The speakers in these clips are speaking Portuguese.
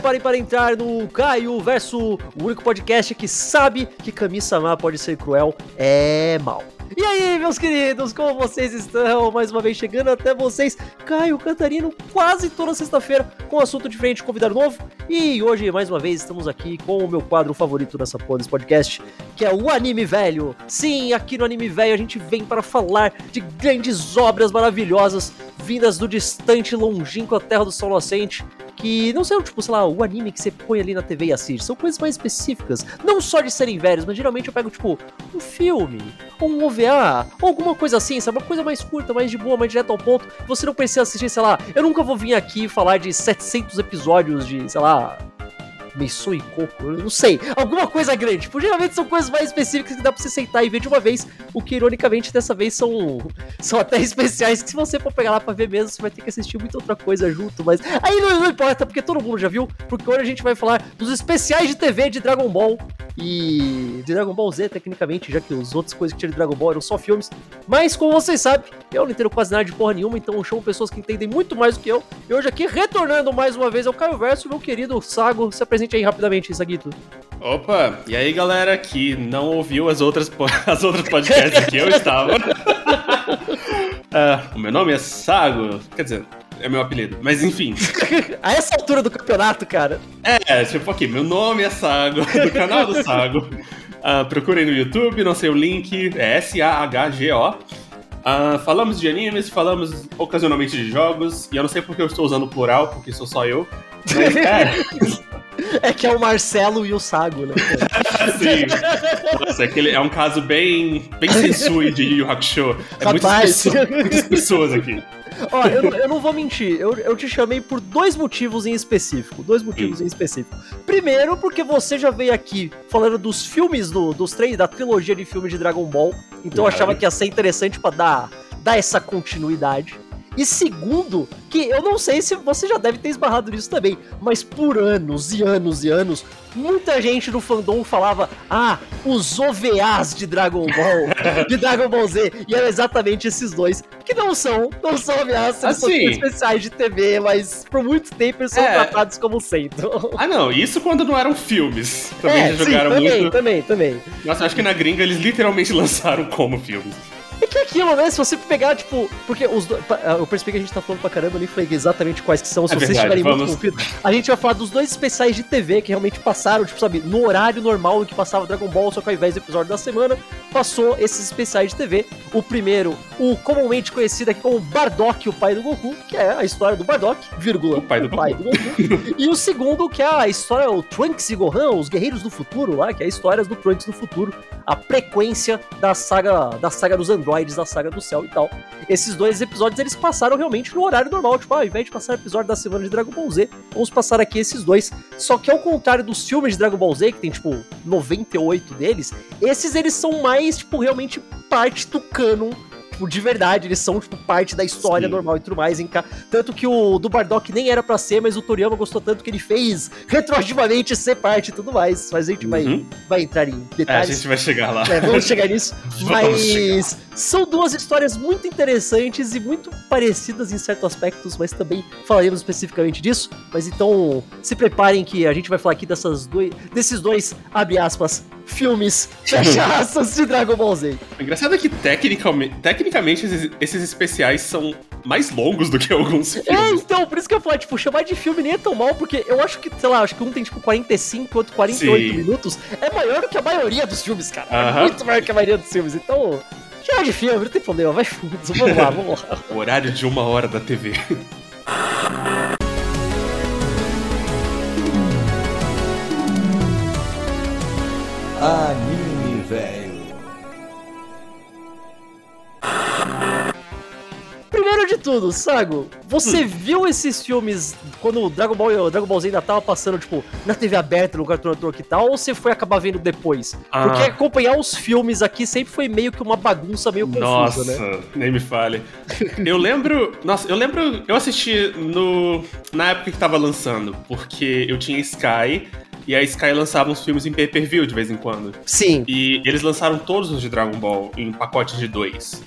preparem para entrar no Caio Verso, o único podcast que sabe que Kami-sama pode ser cruel, é mal. E aí, meus queridos, como vocês estão? Mais uma vez chegando até vocês, Caio Cantarino, quase toda sexta-feira, com assunto diferente, convidado novo. E hoje, mais uma vez, estamos aqui com o meu quadro favorito dessa porra desse podcast, que é o Anime Velho. Sim, aqui no Anime Velho a gente vem para falar de grandes obras maravilhosas vindas do distante, longínquo Terra do Sol Nascente que não são, tipo, sei lá, o anime que você põe ali na TV e assiste. São coisas mais específicas. Não só de serem velhos, mas geralmente eu pego, tipo, um filme, ou um OVA, ou alguma coisa assim, sabe? Uma coisa mais curta, mais de boa, mais direto ao ponto. Você não precisa assistir, sei lá, eu nunca vou vir aqui falar de 700 episódios de, sei lá, Meisou e Coco, não sei, alguma coisa grande. Tipo, geralmente são coisas mais específicas que dá pra você sentar e ver de uma vez, o que ironicamente dessa vez são, são até especiais que se você for pegar lá pra ver mesmo, você vai ter que assistir muita outra coisa junto, mas aí não, não importa, porque todo mundo já viu, porque hoje a gente vai falar dos especiais de TV de Dragon Ball e de Dragon Ball Z, tecnicamente, já que as outras coisas que tinha de Dragon Ball eram só filmes, mas como vocês sabem, eu não entendo quase nada de porra nenhuma, então eu chamo pessoas que entendem muito mais do que eu, e hoje aqui, retornando mais uma vez ao Caio Verso, meu querido Sago, se apresenta apresente aí rapidamente, Saguito. Opa, e aí galera que não ouviu as outras, as outras podcasts que eu estava. uh, o meu nome é Sago, quer dizer, é meu apelido, mas enfim. A essa altura do campeonato, cara. É, tipo aqui, meu nome é Sago, do canal do Sago. Uh, procurem no YouTube, não sei o link, é S-A-H-G-O. Uh, falamos de animes, falamos ocasionalmente de jogos, e eu não sei porque eu estou usando plural, porque sou só eu. Mas, é. É que é o Marcelo e o Sago, né? Sim. Nossa, é, aquele, é um caso bem, bem sensui de Yu Yu Hakusho. É Rapaz. Muitas, pessoas, muitas pessoas aqui. Ó, eu, eu, não vou mentir, eu, eu te chamei por dois motivos em específico. Dois motivos hum. em específico. Primeiro, porque você já veio aqui falando dos filmes, do, dos três, da trilogia de filmes de Dragon Ball. Então eu achava que ia ser interessante para dar, dar essa continuidade. E segundo, que eu não sei se você já deve ter esbarrado nisso também, mas por anos e anos e anos, muita gente no fandom falava: ah, os OVAs de Dragon Ball, de Dragon Ball Z, e eram exatamente esses dois, que não são, não são OVAs, assim, são especiais de TV, mas por muito tempo eles são é... tratados como sendo. Ah, não, isso quando não eram filmes. Também é, jogaram sim, também, muito. Também, também. Nossa, acho que na gringa eles literalmente lançaram como filmes. É que é aquilo, né? Se você pegar, tipo. Porque os dois. Eu percebi que a gente tá falando pra caramba, eu nem falei exatamente quais que são. Se é vocês estiverem muito confusos, a gente vai falar dos dois especiais de TV que realmente passaram, tipo, sabe, no horário normal em que passava Dragon Ball, só que ao invés do episódio da semana, passou esses especiais de TV. O primeiro, o comumente conhecido aqui como Bardock, o pai do Goku, que é a história do Bardock, vírgula, o pai do, o pai do Goku. e o segundo, que é a história, o Trunks e Gohan, os Guerreiros do Futuro lá, que é a história do Trunks do Futuro, a frequência da saga, da saga dos Androids androides da saga do céu e tal. Esses dois episódios eles passaram realmente no horário normal, tipo, ah, ao invés de passar episódio da semana de Dragon Ball Z, vamos passar aqui esses dois. Só que ao contrário dos filmes de Dragon Ball Z, que tem tipo 98 deles, esses eles são mais, tipo, realmente parte do canon tipo, de verdade, eles são, tipo, parte da história Sim. normal e tudo mais. Ca... Tanto que o do Bardock nem era para ser, mas o Toriyama gostou tanto que ele fez retroativamente ser parte e tudo mais. Mas a gente uhum. vai, vai entrar em detalhes. É, a gente vai chegar lá. É, vamos chegar nisso. mas chegar. São duas histórias muito interessantes e muito parecidas em certos aspectos, mas também falaremos especificamente disso. Mas então, se preparem que a gente vai falar aqui dessas dois, desses dois, abre aspas, filmes fechaços de Dragon Ball Z. O engraçado é que tecnicamente, tecnicamente esses, esses, especiais são mais longos do que alguns é, filmes. É, então, por isso que eu falei, tipo, chamar de filme nem é tão mal, porque eu acho que, sei lá, acho que um tem tipo 45, outro 48 Sim. minutos. É maior do que a maioria dos filmes, cara. Uh -huh. É muito maior que a maioria dos filmes. Então, chama de filme, não tem problema, vai fundo. Vamos lá, vamos lá. horário de uma hora da TV. Anime de tudo, Sago, você hum. viu esses filmes quando o Dragon Ball, o Dragon Ball Z ainda tava passando, tipo, na TV aberta, no Cartoon Network e tal, ou você foi acabar vendo depois? Ah. Porque acompanhar os filmes aqui sempre foi meio que uma bagunça meio confusa, nossa, né? nem me fale. eu lembro, nossa, eu lembro, eu assisti no na época que tava lançando, porque eu tinha Sky e a Sky lançava uns filmes em pay-per-view de vez em quando. Sim. E eles lançaram todos os de Dragon Ball em pacotes de dois.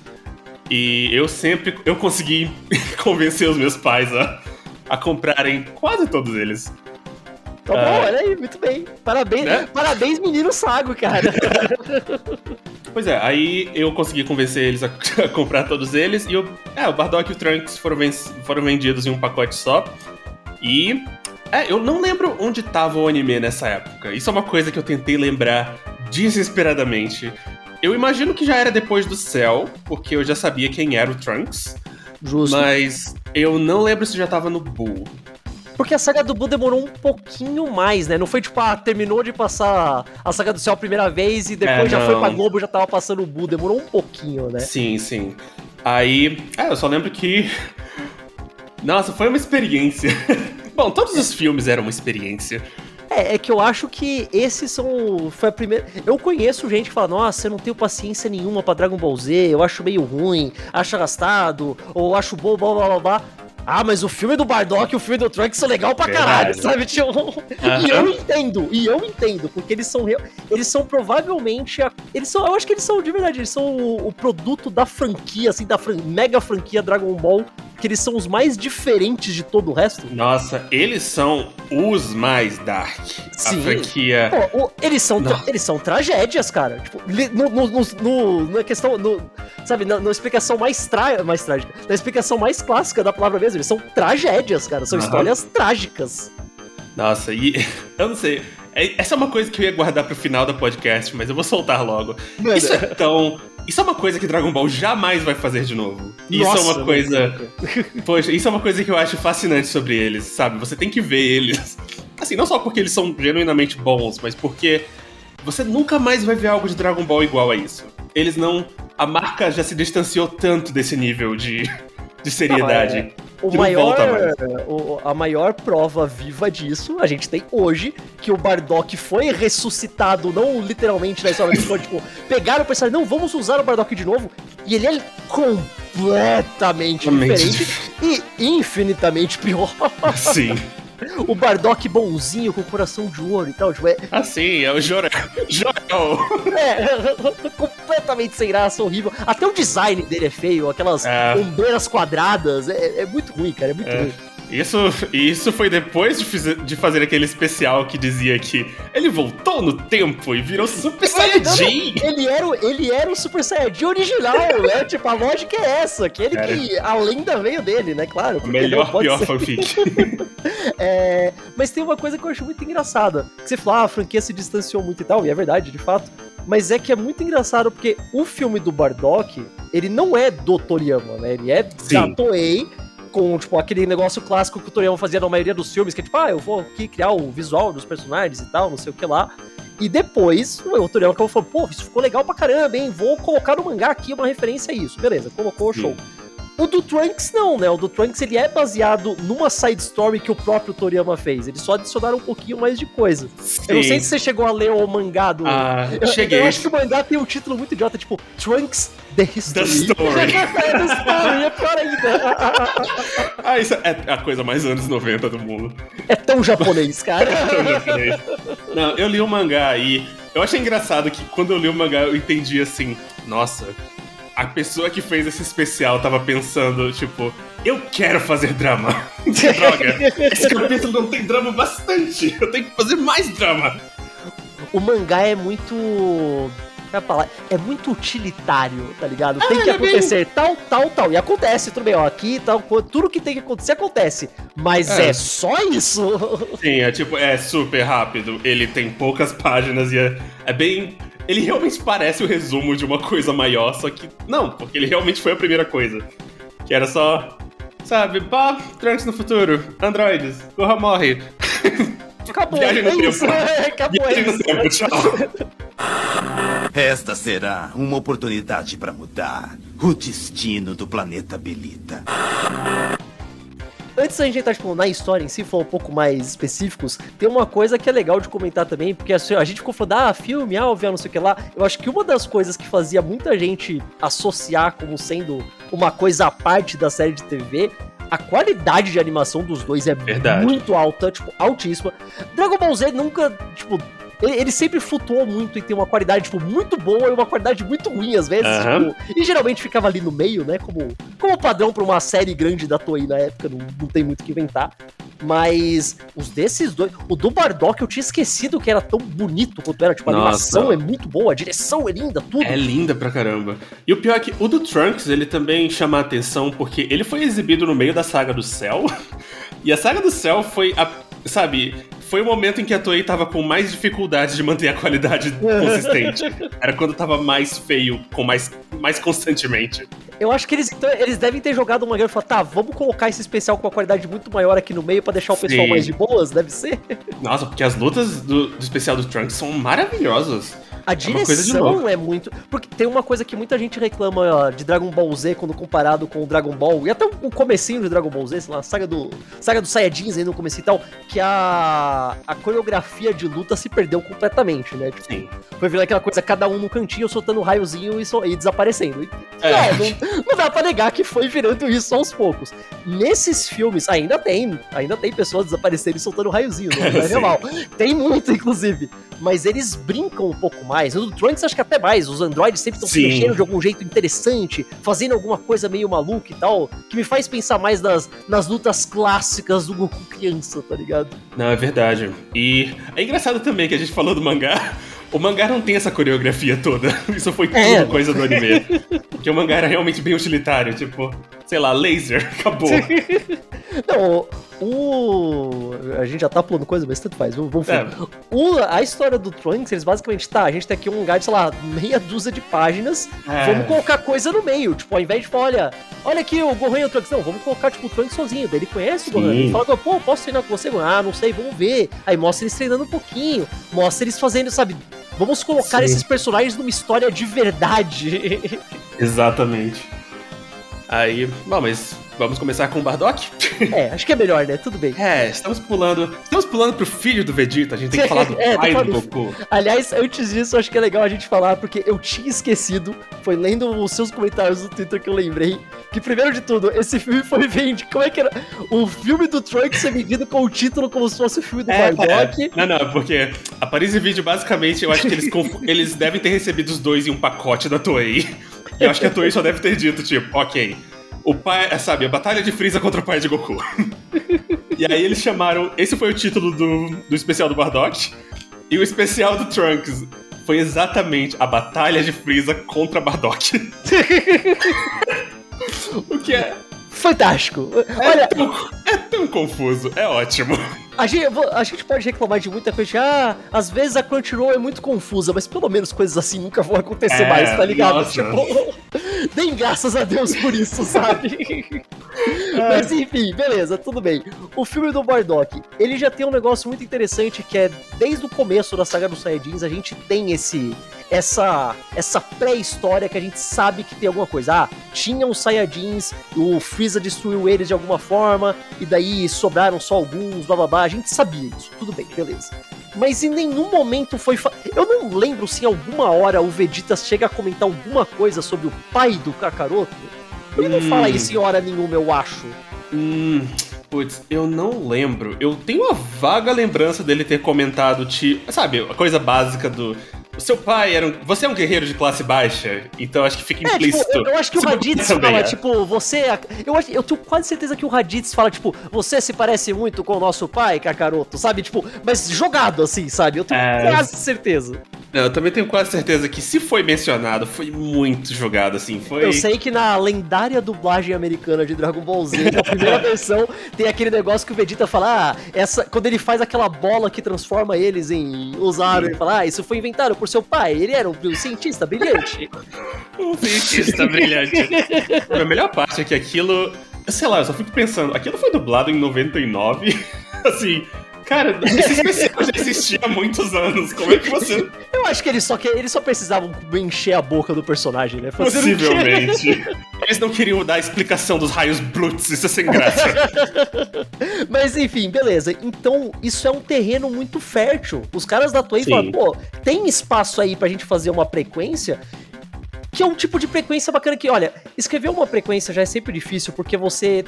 E eu sempre eu consegui convencer os meus pais a, a comprarem quase todos eles. Tá bom, é. olha aí, muito bem. Parabéns, né? parabéns, menino Sago, cara. Pois é, aí eu consegui convencer eles a, a comprar todos eles e o, é, o Bardock e o Trunks foram, foram vendidos em um pacote só. E é, eu não lembro onde tava o anime nessa época. Isso é uma coisa que eu tentei lembrar desesperadamente. Eu imagino que já era depois do Cell, porque eu já sabia quem era o Trunks. Justo. Mas eu não lembro se já tava no Bull. Porque a saga do Buu demorou um pouquinho mais, né? Não foi tipo, ah, terminou de passar a saga do céu a primeira vez e depois é, já foi pra Globo já tava passando o Buu. Demorou um pouquinho, né? Sim, sim. Aí, é, eu só lembro que. Nossa, foi uma experiência. Bom, todos os filmes eram uma experiência. É, é que eu acho que esses são. Foi a primeira. Eu conheço gente que fala, nossa, eu não tenho paciência nenhuma pra Dragon Ball Z, eu acho meio ruim, acho arrastado, ou acho bom, blá blá blá blá. Ah, mas o filme do Bardock e o filme do Trunks são legal pra caralho, sabe? Tipo, E eu entendo, e eu entendo, porque eles são eles são provavelmente a... eles são, eu acho que eles são de verdade, eles são o, o produto da franquia assim, da fran... mega franquia Dragon Ball que eles são os mais diferentes de todo o resto. Nossa, eles são os mais dark. Sim. A franquia. Pô, o, eles, são eles são tragédias, cara. Tipo, no, no, no, na questão. No, sabe, na, na explicação mais, tra... mais trágica. Na explicação mais clássica da palavra mesmo, eles são tragédias, cara. São uhum. histórias trágicas. Nossa, e eu não sei. É, essa é uma coisa que eu ia guardar pro final do podcast, mas eu vou soltar logo. Mano. Isso é tão isso é uma coisa que Dragon Ball jamais vai fazer de novo. Isso Nossa, é uma coisa. Poxa, isso é uma coisa que eu acho fascinante sobre eles, sabe? Você tem que ver eles. Assim, não só porque eles são genuinamente bons, mas porque você nunca mais vai ver algo de Dragon Ball igual a isso. Eles não. A marca já se distanciou tanto desse nível de, de seriedade. Não, é o maior, o, a maior prova viva disso a gente tem hoje, que o Bardock foi ressuscitado, não literalmente na história do tipo, pegaram o personagem, não, vamos usar o Bardock de novo, e ele é completamente diferente e infinitamente pior. Sim. o Bardock bonzinho com o coração de ouro e tal. Tipo, é... Assim, é o Jorel. Jorel! É, completamente sem graça, horrível. Até o design dele é feio, aquelas é. ombreiras quadradas. É, é, muito ruim, cara, é muito é. ruim. Isso, isso foi depois de, de, fazer aquele especial que dizia que ele voltou no tempo e virou Super Saiyajin. Ele era, o, ele era o Super Saiyajin original, né? tipo, a lógica é essa. Aquele era. que a lenda veio dele, né? Claro. Melhor, pior ser. fanfic. é, mas tem uma coisa que eu acho muito engraçada. Que você fala, ah, a franquia se distanciou muito e tal, e é verdade, de fato. Mas é que é muito engraçado porque o filme do Bardock, ele não é do Toriyama, né? Ele é Sim. da Toei com, tipo, aquele negócio clássico que o Toriyama fazia na maioria dos filmes, que é tipo, ah, eu vou aqui criar o visual dos personagens e tal, não sei o que lá. E depois, o Toriyama acabou falando, pô, isso ficou legal pra caramba, hein? Vou colocar no mangá aqui uma referência a isso. Beleza, colocou, show. Sim. O do Trunks não, né? O do Trunks ele é baseado numa side story que o próprio Toriyama fez. Eles só adicionaram um pouquinho mais de coisa. Sim. Eu não sei se você chegou a ler o mangá do. Ah, eu, cheguei. Eu acho que o mangá tem um título muito idiota, tipo Trunks The History. The Story. é, The Story, é pior ainda. ah, isso é a coisa mais anos 90 do mundo. É tão japonês, cara. é tão japonês. Não, eu li o mangá e eu achei engraçado que quando eu li o mangá eu entendi assim, nossa, a pessoa que fez esse especial tava pensando, tipo, eu quero fazer drama. Droga, esse capítulo não tem drama bastante. Eu tenho que fazer mais drama. O mangá é muito. É muito utilitário, tá ligado? Tem ah, que é acontecer bem... tal, tal, tal. E acontece, tudo bem, ó. Aqui, tal, tudo que tem que acontecer, acontece. Mas é, é só isso? Sim, é tipo, é super rápido. Ele tem poucas páginas e é, é bem ele realmente parece o resumo de uma coisa maior, só que não, porque ele realmente foi a primeira coisa. Que era só, sabe, pá, Trunks no futuro, androides, Corra morre. Acabou, Viagem no é tempo. Isso, é, acabou Viagem no tempo, tchau. Esta será uma oportunidade para mudar o destino do planeta Belita. Antes da gente entrar tipo, na história em si, for um pouco mais específicos, tem uma coisa que é legal de comentar também, porque assim, a gente ficou falando, ah, filme, ah, não sei o que lá. Eu acho que uma das coisas que fazia muita gente associar como sendo uma coisa à parte da série de TV a qualidade de animação dos dois é Verdade. muito alta, tipo, altíssima. Dragon Ball Z nunca, tipo, ele, ele, sempre flutuou muito e tem uma qualidade, tipo, muito boa e uma qualidade muito ruim, às vezes. Uhum. Tipo, e geralmente ficava ali no meio, né? Como, como padrão pra uma série grande da Toei na época, não, não tem muito o que inventar. Mas os desses dois. O do Bardock eu tinha esquecido que era tão bonito quanto era. Tipo, a Nossa. animação é muito boa, a direção é linda, tudo. É linda pra caramba. E o pior é que o do Trunks, ele também chama a atenção porque ele foi exibido no meio da saga do Cell. E a saga do Cell foi a. Sabe, foi o momento em que a Toei tava com mais dificuldade de manter a qualidade consistente. Era quando tava mais feio, com mais, mais constantemente. Eu acho que eles, então, eles devem ter jogado uma grana e falado, tá, vamos colocar esse especial com uma qualidade muito maior aqui no meio pra deixar o pessoal Sim. mais de boas, deve ser. Nossa, porque as lutas do, do especial do Trunks são maravilhosas. A de direção louco. é muito. Porque tem uma coisa que muita gente reclama ó, de Dragon Ball Z quando comparado com o Dragon Ball, e até o comecinho de Dragon Ball Z, sei lá, a saga do. Saga dos Saiyajins aí no começo e tal, que a. a coreografia de luta se perdeu completamente, né? Tipo, Sim. foi virar aquela coisa, cada um no cantinho soltando um raiozinho e, so- e desaparecendo. E, É. é, não, não dá pra negar que foi virando isso aos poucos. Nesses filmes, ainda tem, ainda tem pessoas desaparecendo e soltando raiozinho, não é normal. Tem muito, inclusive. Mas eles brincam um pouco mais. No do Trunks, acho que até mais. Os androides sempre estão se mexendo de algum jeito interessante, fazendo alguma coisa meio maluca e tal, que me faz pensar mais nas, nas lutas clássicas do Goku criança, tá ligado? Não, é verdade. E é engraçado também que a gente falou do mangá. O mangá não tem essa coreografia toda. Isso foi tudo É. coisa do anime. Porque o mangá era realmente bem utilitário. Tipo, sei lá, laser, acabou. Não, o. A gente já tá pulando coisa, mas tanto faz. Vamos, É. o, a história do Trunks, eles basicamente, tá, a gente tem aqui um lugar de, sei lá, meia dúzia de páginas. É. Vamos colocar coisa no meio. Tipo, ao invés de falar, olha, olha aqui o Gohan e o Trunks. Não, vamos colocar, tipo, o Trunks sozinho. Daí ele conhece o Gohan. Sim. Ele fala, pô, posso treinar com você? Ah, não sei, vamos ver. Aí mostra eles treinando um pouquinho. Mostra eles fazendo, sabe? Vamos colocar Sim. esses personagens numa história de verdade. Exatamente. Aí, bom, mas vamos começar com o Bardock? é, acho que é melhor, né? Tudo bem. É, estamos pulando. Estamos pulando pro filho do Vegeta. A gente tem que falar do É, pai do Goku. Aliás, antes disso, acho que é legal a gente falar, porque eu tinha esquecido, foi lendo os seus comentários no Twitter que eu lembrei, que primeiro de tudo, esse filme foi vendido. Como é que era? O filme do Trunks é vendido com o título como se fosse o filme do Bardock. Não, não, porque a Paris e Vídeo, basicamente, eu acho que eles, eles devem ter recebido os dois em um pacote da Toei. Eu acho que a Toei só deve ter dito, tipo, ok, o pai, sabe, a batalha de Freeza contra o pai de Goku. E aí eles chamaram. Esse foi o título do, do especial do Bardock. E o especial do Trunks foi exatamente a batalha de Freeza contra Bardock. o que é, Fantástico. é, Olha, tão, é tão confuso, é ótimo. A gente, a gente pode reclamar de muita coisa. Ah, às vezes a Crunchyroll é muito confusa, mas pelo menos coisas assim nunca vão acontecer É, mais, tá ligado? nossa. Tipo, nem graças a Deus por isso, sabe? Mas enfim, beleza, tudo bem. O filme do Bardock, ele já tem um negócio muito interessante que é desde o começo da saga dos Saiyajins, a gente tem esse essa essa pré-história que a gente sabe que tem alguma coisa. Ah, tinha os Saiyajins, o Freeza destruiu eles de alguma forma e daí sobraram só alguns, blá blá blá. A gente sabia isso. Tudo bem, beleza. Mas em nenhum momento foi. fa- Eu não lembro se em alguma hora o Vegeta chega a comentar alguma coisa sobre o pai do Kakaroto. Ele não Hum. fala isso em hora nenhuma, eu acho. Hum, putz, eu não lembro. Eu tenho uma vaga lembrança dele ter comentado, tipo, sabe, a coisa básica do. O seu pai era um. Você é um guerreiro de classe baixa, então acho que fica É, tipo, implícito. eu, eu acho que o Raditz fala, é. tipo, você. Eu, acho- eu tenho quase certeza que o Raditz fala, tipo, você se parece muito com o nosso pai, Kakaroto, sabe? Tipo, mas jogado assim, sabe? Eu tenho É. quase certeza. Não, eu também tenho quase certeza que se foi mencionado, foi muito jogado, assim. Foi. Eu sei que na lendária dublagem americana de Dragon Ball Z, na primeira versão, tem aquele negócio que o Vegeta fala, ah, essa, quando ele faz aquela bola que transforma eles em Ozaru, ele fala, ah, isso foi inventado por seu pai, ele era um cientista brilhante. Um cientista brilhante. a melhor parte é que aquilo. Sei lá, eu só fico pensando, aquilo foi dublado em 99? assim. Cara, esse especial já existia há muitos anos. Como é que você. Eu acho que eles só, que, eles só precisavam encher a boca do personagem, né? Fazer? Possivelmente. Eles não queriam dar a explicação dos raios Blutz, isso é sem graça. Mas enfim, beleza. Então, isso é um terreno muito fértil. Os caras da Toei falam, pô, tem espaço aí pra gente fazer uma frequência que é um tipo de frequência bacana que, olha, escrever uma frequência já é sempre difícil porque você,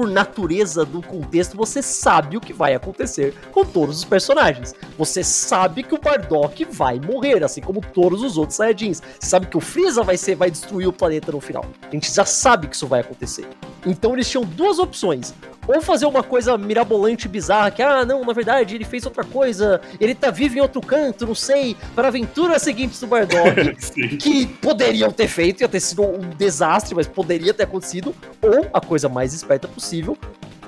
por natureza do contexto, você sabe o que vai acontecer com todos os personagens. Você sabe que o Bardock vai morrer, assim como todos os outros Saiyajins. Você sabe que o Freeza vai ser, vai destruir o planeta no final. A gente já sabe que isso vai acontecer. Então eles tinham duas opções. Ou fazer uma coisa mirabolante bizarra, que, ah, não, na verdade, ele fez outra coisa, ele tá vivo em outro canto, não sei, para aventuras seguintes do Bardock, que poderiam ter feito, ia ter sido um desastre, mas poderia ter acontecido, ou a coisa mais esperta possível,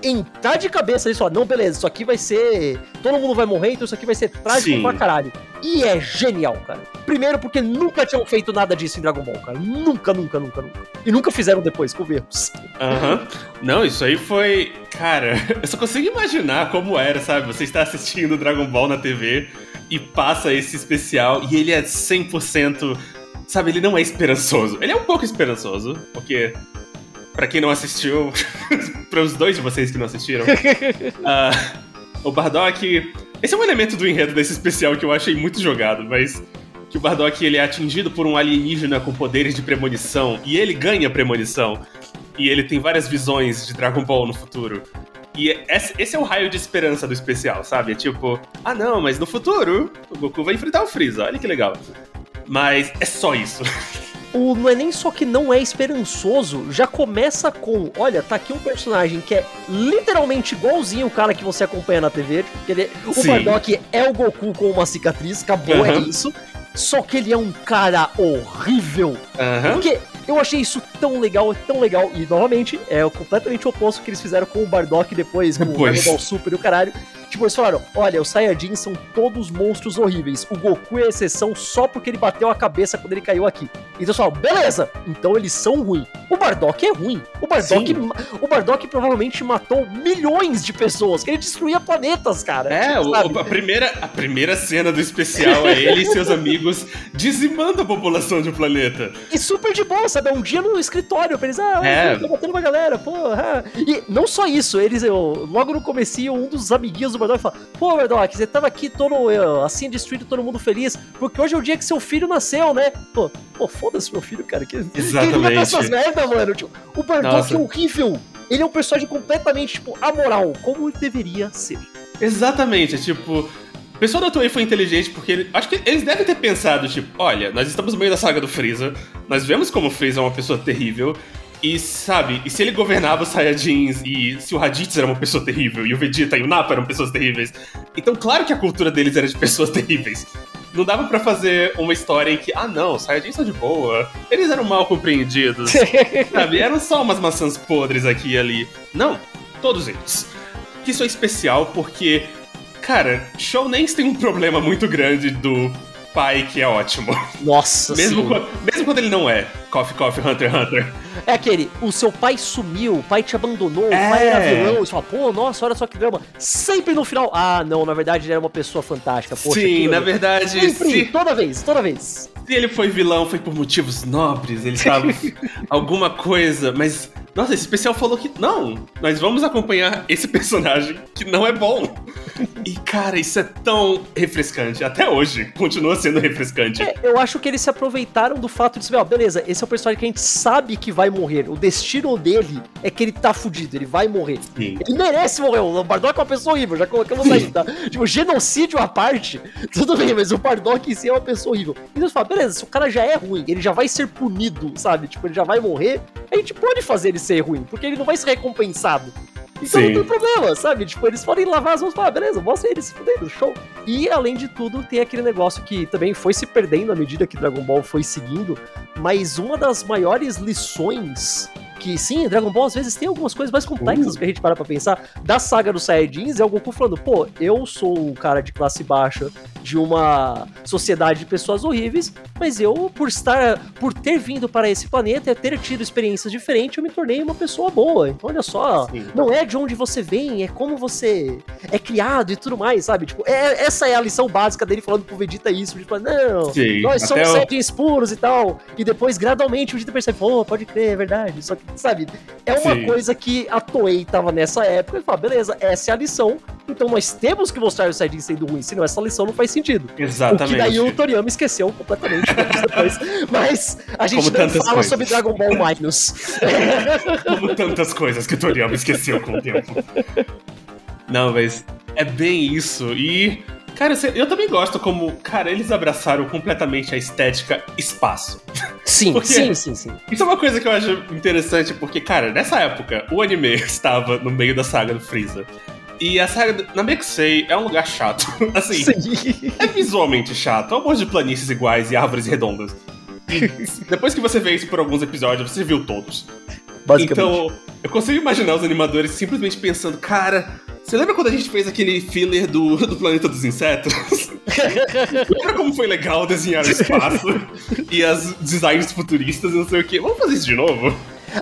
entrar de cabeça nisso, ó, não, beleza, isso aqui vai ser. Todo mundo vai morrer, então isso aqui vai ser trágico Sim. pra caralho. E é genial, cara. Primeiro porque nunca tinham feito nada disso em Dragon Ball, cara. Nunca, nunca, nunca, nunca. E nunca fizeram depois, com erros. Aham. Uhum. Não, isso aí foi. Cara, eu só consigo imaginar como era, sabe? Você está assistindo Dragon Ball na TV e passa esse especial e ele é 100%. Sabe, ele não é esperançoso. Ele é um pouco esperançoso, porque para quem não assistiu, para os dois de vocês que não assistiram, uh, o Bardock. Esse é um elemento do enredo desse especial que eu achei muito jogado, mas que o Bardock ele é atingido por um alienígena com poderes de premonição e ele ganha premonição. E ele tem várias visões de Dragon Ball no futuro. E esse é o raio de esperança do especial, sabe? É tipo, ah não, mas no futuro o Goku vai enfrentar o Freeza, olha que legal. Mas é só isso. o não é nem só que não é esperançoso, já começa com, olha, tá aqui um personagem que é literalmente igualzinho o cara que você acompanha na TV, porque ele, o. Bardock é o Goku com uma cicatriz, acabou, uhum. é isso. Só que ele é um cara horrível. Uhum. Porque eu achei isso tão legal, tão legal. E novamente, é completamente o oposto que eles fizeram com o Bardock depois, com depois. o Dragon Ball Super e o caralho. Tipo, eles falaram: olha, os Saiyajins são todos monstros horríveis. O Goku é exceção só porque ele bateu a cabeça quando ele caiu aqui. Então eles falaram: beleza, então eles são ruins. O Bardock é ruim. O Bardock, o Bardock provavelmente matou milhões de pessoas, que ele destruía planetas, cara. É, tipo, o, a, primeira, a primeira cena do especial é ele e seus amigos dizimando a população de um planeta. E super de boa, sabe? É um dia no escritório pra eles, ah, é. tô matando uma galera, porra. E não só isso, eles, eu, logo no comecinho, um dos amiguinhos do Bardock fala: Pô, Bardock, você tava aqui todo assim destruído, todo mundo feliz, porque hoje é o dia que seu filho nasceu, né? Pô, pô foda-se meu filho, cara. Que, Exatamente. essas merda, mano? Tipo, o Bardock é horrível. Ele é um personagem completamente, tipo, amoral, como ele deveria ser. Exatamente, é tipo. O pessoal da Toei foi inteligente porque ele, acho que eles devem ter pensado, tipo, olha, nós estamos no meio da saga do Freeza, nós vemos como o Freeza é uma pessoa terrível, e sabe, e se ele governava os Saiyajins e se o Raditz era uma pessoa terrível e o Vegeta e o Nappa eram pessoas terríveis, então claro que a cultura deles era de pessoas terríveis. Não dava para fazer uma história em que, ah não, os Saiyajins são de boa, eles eram mal compreendidos, sabe? Eram só umas maçãs podres aqui e ali. Não, todos eles. Isso é especial porque, cara, Shounens tem um problema muito grande do pai que é ótimo. Nossa mesmo quando, mesmo quando ele não é. Coffee Coffee Hunter Hunter. É aquele, o seu pai sumiu, o pai te abandonou, é. o pai era vilão, você fala, pô, nossa, olha só que drama. Sempre no final, ah, não, na verdade ele era uma pessoa fantástica, poxa. Sim, na verdade. Sempre, se... toda vez, toda vez. Se ele foi vilão, foi por motivos nobres, ele estava alguma coisa, mas nossa, esse especial falou que não, nós vamos acompanhar esse personagem que não é bom. E cara, isso é tão refrescante. Até hoje, continua sendo refrescante. É, eu acho que eles se aproveitaram do fato de, ó, beleza, esse é o personagem que a gente sabe que vai morrer. O destino dele é que ele tá fudido, ele vai morrer. Sim. Ele merece morrer. O Bardock é uma pessoa horrível, já colocamos aí, tá? tipo, genocídio à parte, tudo bem, mas o Bardock em si é uma pessoa horrível. E você fala, beleza, se o cara já é ruim, ele já vai ser punido, sabe? Tipo, ele já vai morrer, a gente pode fazer ele ser ruim, porque ele não vai ser recompensado. Então Sim. não tem problema, sabe? Tipo, eles podem lavar as mãos e falar, ah, beleza, mostra eles se fudendo, show. E além de tudo, tem aquele negócio que também foi se perdendo à medida que Dragon Ball foi seguindo, mas uma das maiores lições que sim, Dragon Ball às vezes tem algumas coisas mais complexas uh. que a gente para pra pensar. Da saga dos Saiyajins é o Goku falando, pô, eu sou um cara de classe baixa de uma sociedade de pessoas horríveis, mas eu, por estar, por ter vindo para esse planeta e ter tido experiências diferentes, eu me tornei uma pessoa boa. Então, olha só, sim. não é de onde você vem, é como você é criado e tudo mais, sabe? Tipo, é, essa é a lição básica dele falando pro Vegeta isso, tipo, não, sim, nós somos o... Saiyajins puros e tal. E depois, gradualmente, o Vegeta percebe, pô, pode crer, é verdade. Só que sabe? É uma Sim. coisa que a Toei tava nessa época e fala, beleza, essa é a lição, então nós temos que mostrar o Saiyajin sendo ruim, senão essa lição não faz sentido. Exatamente. O que daí o Toriyama esqueceu completamente depois. Mas a gente Como não fala coisas. sobre Dragon Ball Minus. Como tantas coisas que o Toriyama esqueceu com o tempo. Não, mas é bem isso. E Cara, eu também gosto como, cara, eles abraçaram completamente a estética espaço. Sim, sim, sim, sim. Isso é uma coisa que eu acho interessante, porque, cara, nessa época, o anime estava no meio da saga do Freeza. E a saga na Namekusei é um lugar chato. Assim, Sim. é visualmente chato. É um monte de planícies iguais e árvores redondas. E depois que você vê isso por alguns episódios, você viu todos. Então, eu consigo imaginar os animadores simplesmente pensando, cara, você lembra quando a gente fez aquele filler do, do Planeta dos Insetos? lembra como foi legal desenhar o espaço e as designs futuristas e não sei o quê? Vamos fazer isso de novo?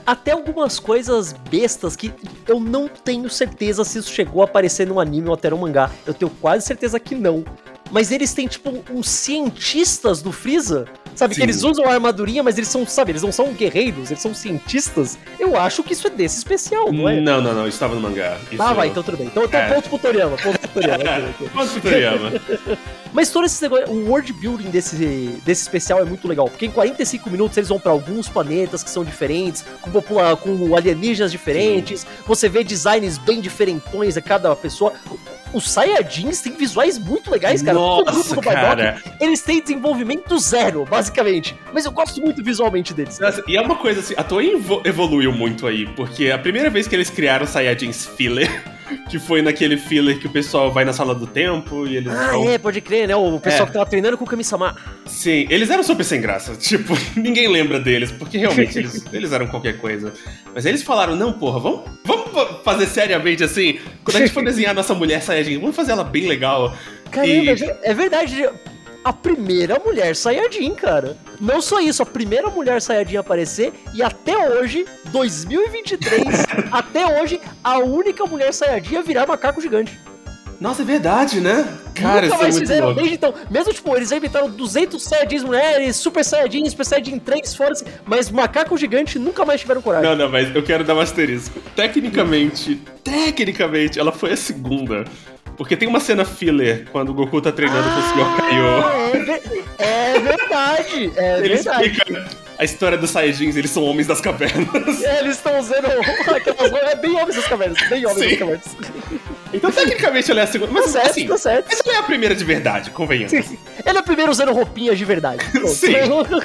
Até algumas coisas bestas que eu não tenho certeza se isso chegou a aparecer no anime ou até no mangá. Eu tenho quase certeza que não. Mas eles têm, tipo, uns cientistas do Freeza Sabe, Sim. que eles usam a armadurinha, mas eles são, sabe, eles não são guerreiros, eles são cientistas. Eu acho que isso é desse especial, não é? Não, não, não, estava no mangá. Isso... Ah, vai, então tudo bem. Então, então é. ponto pro Toriyama, ponto pro Toriyama. ponto pro Toriyama. Mas todo esse negócio, o world building desse, desse especial é muito legal, porque em 45 minutos eles vão para alguns planetas que são diferentes, com, com alienígenas diferentes, Sim. você vê designs bem diferentões a cada pessoa os Saiyajins têm visuais muito legais, cara. Nossa, do cara. Eles têm desenvolvimento zero, basicamente. Mas eu gosto muito visualmente deles. Nossa, e é uma coisa assim, a Toei evoluiu muito aí, porque a primeira vez que eles criaram Saiyajins filler que foi naquele filler que o pessoal vai na sala do tempo e eles. Ah, vão... é, pode crer, né? O pessoal é. que tava treinando com o Kami-sama. Sim, eles eram super sem graça. Tipo, ninguém lembra deles, porque realmente eles, eles eram qualquer coisa. Mas eles falaram: não, porra, vamos, vamos fazer seriamente assim. Quando a gente for desenhar nossa mulher Saiyajin, vamos fazer ela bem legal. Caramba, e... é verdade a primeira mulher Saiyajin, cara. Não só isso, a primeira mulher Saiyajin a aparecer e até hoje, 2023, até hoje, a única mulher Saiyajin a virar macaco gigante. Nossa, é verdade, né? Cara, Nunca mais é fizeram desde então. Mesmo, tipo, eles inventaram 200 Saiyajins mulheres, Super Saiyajin, Super Saiyajin 3, fora mas macaco gigante nunca mais tiveram coragem. Não, não, mas eu quero dar um asterisco. Tecnicamente, tecnicamente, ela foi a segunda porque tem uma cena filler quando o Goku tá treinando ah, com o Senhor Kaiô. É, é verdade, é Ele verdade. Explica a história dos Saiyajins, eles são homens das cavernas. É, eles estão usando aquelas É bem homens das cavernas, bem homens Sim. das cavernas. Então, tecnicamente, ela é a segunda. Mas, tá certo, assim, tá certo. Mas ela é a primeira de verdade, convenhamos. Sim. Ela é a primeira usando roupinhas de verdade. Sim.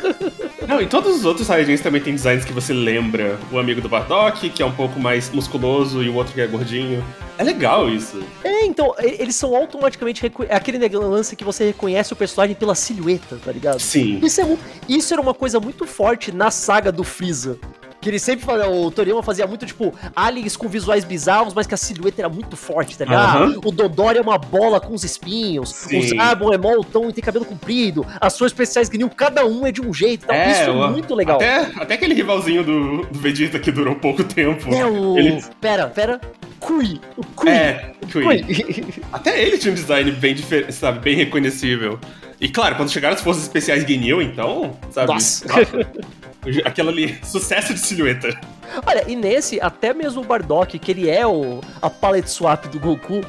Não, e todos os outros Saiyajins também tem designs que você lembra. O amigo do Bardock, que é um pouco mais musculoso, e o outro que é gordinho. É legal isso. É, então, eles são automaticamente. É aquele lance que você reconhece o personagem pela silhueta, tá ligado? Sim. Isso, é, isso era uma coisa muito forte na saga do Freeza. Que ele sempre o Toriyama fazia muito, tipo, aliens com visuais bizarros, mas que a silhueta era muito forte, tá ligado? Uhum. O Dodori é uma bola com os espinhos, Sim. o Zarbon é moltão e tem cabelo comprido, as suas especiais Gnil, cada um é de um jeito, então, é, isso é muito legal. Até, até aquele rivalzinho do, do Vegeta que durou pouco tempo. É o... Ele... Pera, pera, Kui. O Kui. É, Kui. Kui. Até ele tinha um design bem diferente, sabe, bem reconhecível. E claro, quando chegaram as forças especiais Gnil, então, sabe? Nossa. Aquela ali, sucesso de silhueta. Olha, e nesse, até mesmo o Bardock, que ele é o, a palette swap do Goku,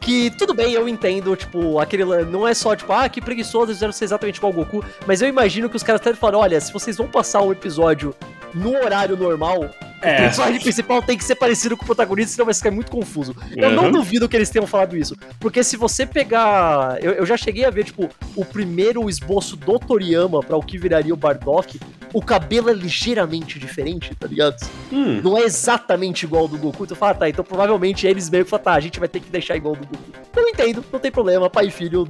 que tudo bem, eu entendo, tipo, aquele. Não é só, tipo, ah, que preguiçoso, eles fizeram ser exatamente igual o Goku. Mas eu imagino que os caras até falaram: olha, se vocês vão passar o episódio no horário normal, é. O personagem principal tem que ser parecido com o protagonista, senão vai ficar muito confuso. Eu não duvido que eles tenham falado isso. Porque se você pegar. Eu, eu já cheguei a ver, tipo, o primeiro esboço do Toriyama para o que viraria o Bardock. O cabelo é ligeiramente diferente, tá ligado? Hum. Não é exatamente igual ao do Goku. Então fala, ah, tá, então provavelmente eles meio que falam, tá, a gente vai ter que deixar igual ao do Goku. Eu entendo, não tem problema, pai e filho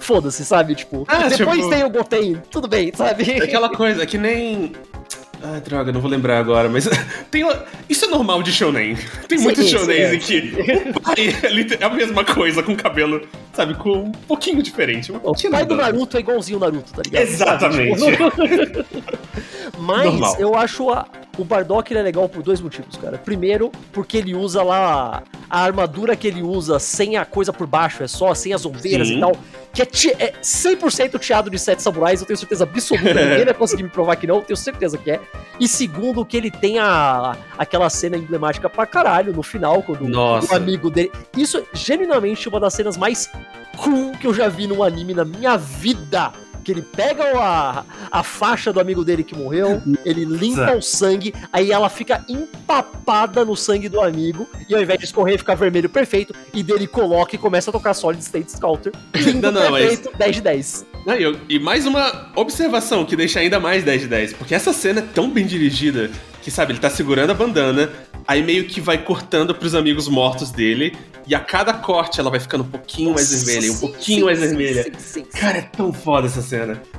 foda-se, sabe? Tipo, ah, depois tipo... tem o Goten, tudo bem, sabe? É aquela coisa, é que nem ah, droga, não vou lembrar agora, mas tem isso é normal de shonen. Tem sim, muitos shonens é. em que o pai é a mesma coisa, com cabelo, sabe, com um pouquinho diferente. O pai do Naruto é igualzinho o Naruto, tá ligado? Exatamente. mas normal. eu acho a, o Bardock é legal por dois motivos, cara. Primeiro, porque ele usa lá a armadura que ele usa sem a coisa por baixo, é só sem as Sim. e tal. Que é, é 100% teado de sete samurais, eu tenho certeza absoluta. Ninguém vai conseguir me provar que não, tenho certeza que é. E segundo, que ele tem a, aquela cena emblemática pra caralho no final, quando Nossa. o amigo dele. Isso é genuinamente uma das cenas mais cool que eu já vi num anime na minha vida Que ele pega a, a faixa do amigo dele que morreu, ele limpa o sangue, aí ela fica empapada no sangue do amigo, e ao invés de escorrer, fica vermelho perfeito, e dele coloca e começa a tocar Solid State Scouter. Lindo, Não, não, mas- perfeito, 10 de 10. Não, e, eu- e mais uma observação que deixa ainda mais 10 de 10, porque essa cena é tão bem dirigida que, sabe, ele tá segurando a bandana, aí meio que vai cortando pros amigos mortos dele, e a cada corte ela vai ficando um pouquinho mais vermelha, um pouquinho sim, mais sim, vermelha. sim, sim, sim. Cara, é tão foda essa cena.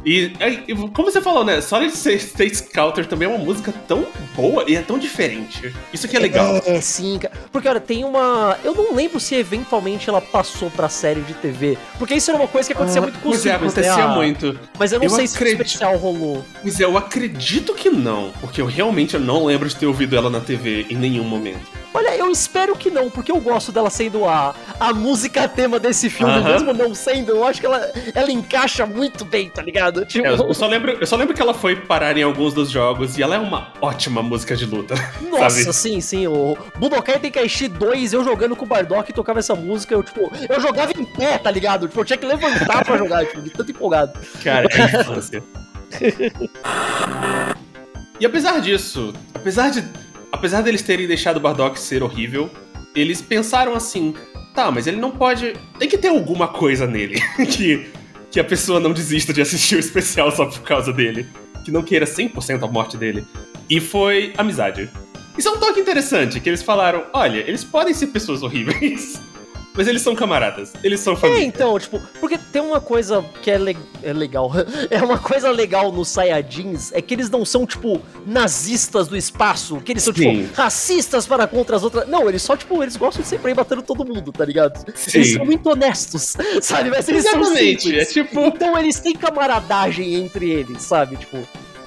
E, aí, e como você falou, né? Solid State Scouter também é uma música tão boa e é tão diferente. Isso que é legal. É, sim, cara. Porque, olha, tem uma. Eu não lembro se eventualmente ela passou pra série de TV. Porque isso era uma coisa que acontecia muito com os Pois é, filmes, né? acontecia Ah, muito. Mas eu não Eu sei se o acredito. especial rolou. Pois é, eu acredito que não, porque eu realmente não lembro de ter ouvido ela na TV em nenhum momento. Olha, eu espero que não, porque eu gosto dela sendo a, a música tema desse filme, Aham. mesmo não sendo. Eu acho que ela, ela encaixa muito bem, tá ligado? Tipo, É, eu, só lembro, eu só lembro que ela foi parar em alguns dos jogos e ela é uma ótima música de luta. nossa, sabe? sim, sim. O Budokai Tenkaichi 2, eu jogando com o Bardock e tocava essa música, eu, tipo, eu jogava em pé, tá ligado? Tipo, eu tinha que levantar pra jogar, tipo, de tanto empolgado. Cara, é infância. e apesar disso, apesar de. Apesar deles terem deixado o Bardock ser horrível, eles pensaram assim, tá, mas ele não pode. Tem que ter alguma coisa nele que, que a pessoa não desista de assistir o especial só por causa dele. Que não queira 100% a morte dele. E foi amizade. Isso é um toque interessante, que eles falaram, olha, eles podem ser pessoas horríveis, mas eles são camaradas, eles são É, família. então, tipo, porque tem uma coisa que é, le- é legal. É uma coisa legal nos Saiyajins, é que eles não são, tipo, nazistas do espaço, que eles são, Sim. tipo, racistas para contra as outras. Não, eles só, tipo, eles gostam de sempre ir batendo todo mundo, tá ligado? Sim. Eles são muito honestos, sabe? Mas eles são Exatamente, simples. é tipo. Então eles têm camaradagem entre eles, sabe? Tipo.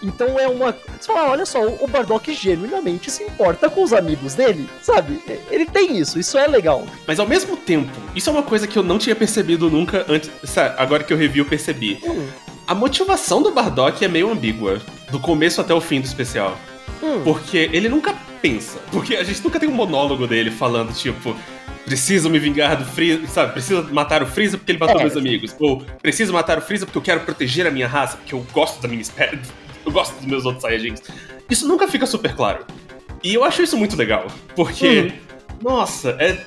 Então é uma. Você fala, olha só, o Bardock genuinamente se importa com os amigos dele, sabe? Ele tem isso, isso é legal. Mas ao mesmo tempo, isso é uma coisa que eu não tinha percebido nunca antes. sabe, Agora que eu revi, eu percebi. Hum, A motivação do Bardock é meio ambígua, do começo até o fim do especial. hum. Porque ele nunca pensa. Porque a gente nunca tem um monólogo dele falando, tipo, preciso me vingar do Freeza, sabe? Preciso matar o Freeza porque ele matou É. meus amigos. Ou preciso matar o Freeza porque eu quero proteger a minha raça, porque eu gosto da minha espécie. Eu gosto dos meus outros Saiyajins. Isso nunca fica super claro. E eu acho isso muito legal. Porque, nossa, é.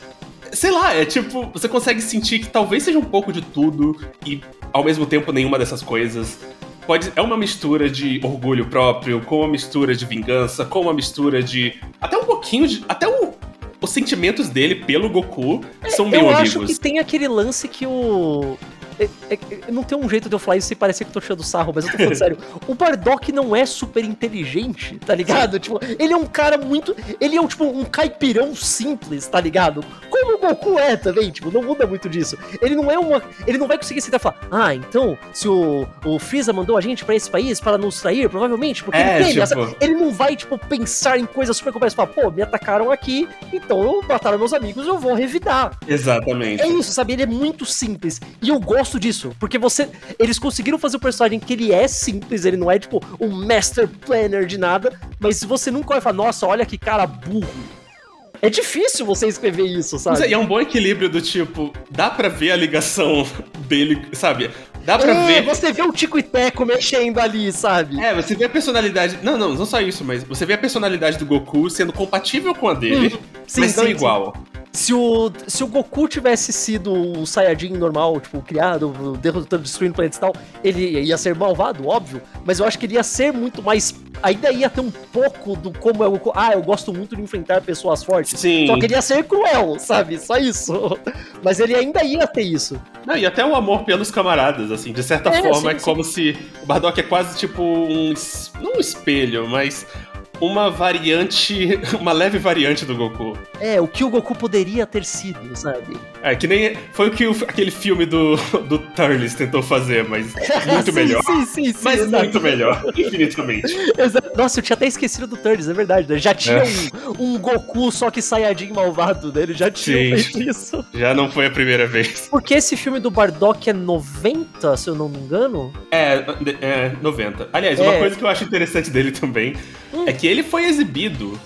Sei lá, é tipo, você consegue sentir que talvez seja um pouco de tudo e ao mesmo tempo nenhuma dessas coisas. Pode, é uma mistura de orgulho próprio, com uma mistura de vingança, com uma mistura de. Até um pouquinho de. Até o, os sentimentos dele pelo Goku são meio eu ambíguos. acho que tem aquele lance que o. é- é- é- não tem um jeito de eu falar isso sem parecer que eu tô tirando sarro, mas eu tô falando sério. O Bardock não é super inteligente, tá ligado? Tipo, ele é um cara muito. Ele é um, tipo, um caipirão simples, tá ligado? Como o Goku é também, tipo, não muda muito disso. Ele não é uma. Ele não vai conseguir sentar e falar, ah, então, se o, o Freeza mandou a gente pra esse país para nos trair, provavelmente, porque É, ele tem. tipo- essa- ele não vai, tipo, pensar em coisas super complexas. Falar, pô, me atacaram aqui, então eu mataram meus amigos, eu vou revidar. Exatamente. É isso, sabe? Ele é muito simples. E eu gosto disso. Porque você. Eles conseguiram fazer o personagem que ele é simples, ele não é, tipo, um master planner de nada. Mas se você nunca vai falar, nossa, olha que cara burro. É difícil você escrever isso, sabe? é, e é um bom equilíbrio do tipo, dá pra ver a ligação dele, sabe? Dá pra É, ver. você vê o Tico e Teco mexendo ali, sabe? É, você vê a personalidade. Não, não, não só isso, mas você vê a personalidade do Goku sendo compatível com a dele, Sim, mas não sim, igual. Se o, se o Goku tivesse sido o Saiyajin normal, tipo, criado, derrotando, destruindo planetas e tal, ele ia ser malvado, óbvio, mas eu acho que ele ia ser muito mais. Ainda ia ter um pouco do como é o Goku. Ah, eu gosto muito de enfrentar pessoas fortes. Sim. Só que ele ia ser cruel, sabe? Só isso. Mas ele ainda ia ter isso. Não, e até o amor pelos camaradas, assim, de certa É, forma, sim, é sim. como se o Bardock é quase tipo um. Não um espelho, mas uma variante. Uma leve variante do Goku. É, o que o Goku poderia ter sido, sabe? É, que nem. Foi o que o- aquele filme do, do Turles tentou fazer, mas muito Sim, melhor. Sim, sim, sim. Mas exato. muito melhor, infinitamente. Exato. Nossa, eu tinha até esquecido do Turles, é verdade. né? Já tinha É. um, um Goku só que Saiyajin malvado, né? Ele já tinha Sim. feito isso. Já não foi a primeira vez. Porque esse filme do Bardock é 90, se eu não me engano. É, é 90. Aliás, uma É. coisa que eu acho interessante dele também Hum. é que ele foi exibido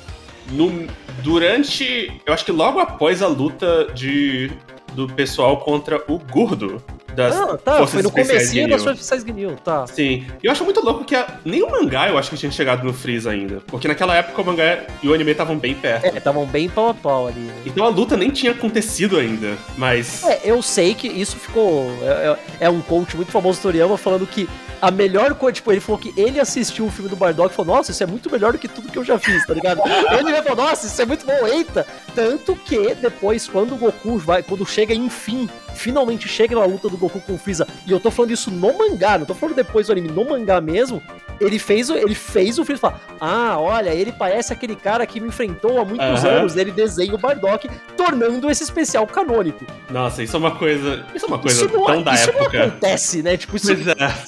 no, durante. Eu acho que logo após a luta de, do pessoal contra o Gordo das Ah, tá, Forças foi no comecinho das Forças Especiais tá. Sim. E eu acho muito louco que a- nem o mangá eu acho que tinha chegado no Freeza ainda. Porque naquela época o mangá e o anime estavam bem perto. É, estavam bem pau a pau ali. né? Então a luta nem tinha acontecido ainda. Mas. É, eu sei que isso ficou. É, é- é um coach muito famoso do Toriyama falando que a melhor coisa, tipo, ele falou que ele assistiu o filme do Bardock e falou, nossa, isso é muito melhor do que tudo que eu já fiz, tá ligado? ele falou, nossa, isso é muito bom, eita! Tanto que depois, quando o Goku vai, quando chega, enfim, finalmente chega na luta do Goku com o Freeza, e eu tô falando isso no mangá, não tô falando depois do anime, no mangá mesmo, ele fez, o- ele fez o Freeza falar, ah, olha, ele parece aquele cara que me enfrentou há muitos Aham. anos, ele desenha o Bardock, tornando esse especial canônico. Nossa, isso é uma coisa. Isso é uma coisa Isso não, tão da isso não época. acontece, né? Tipo, isso, é.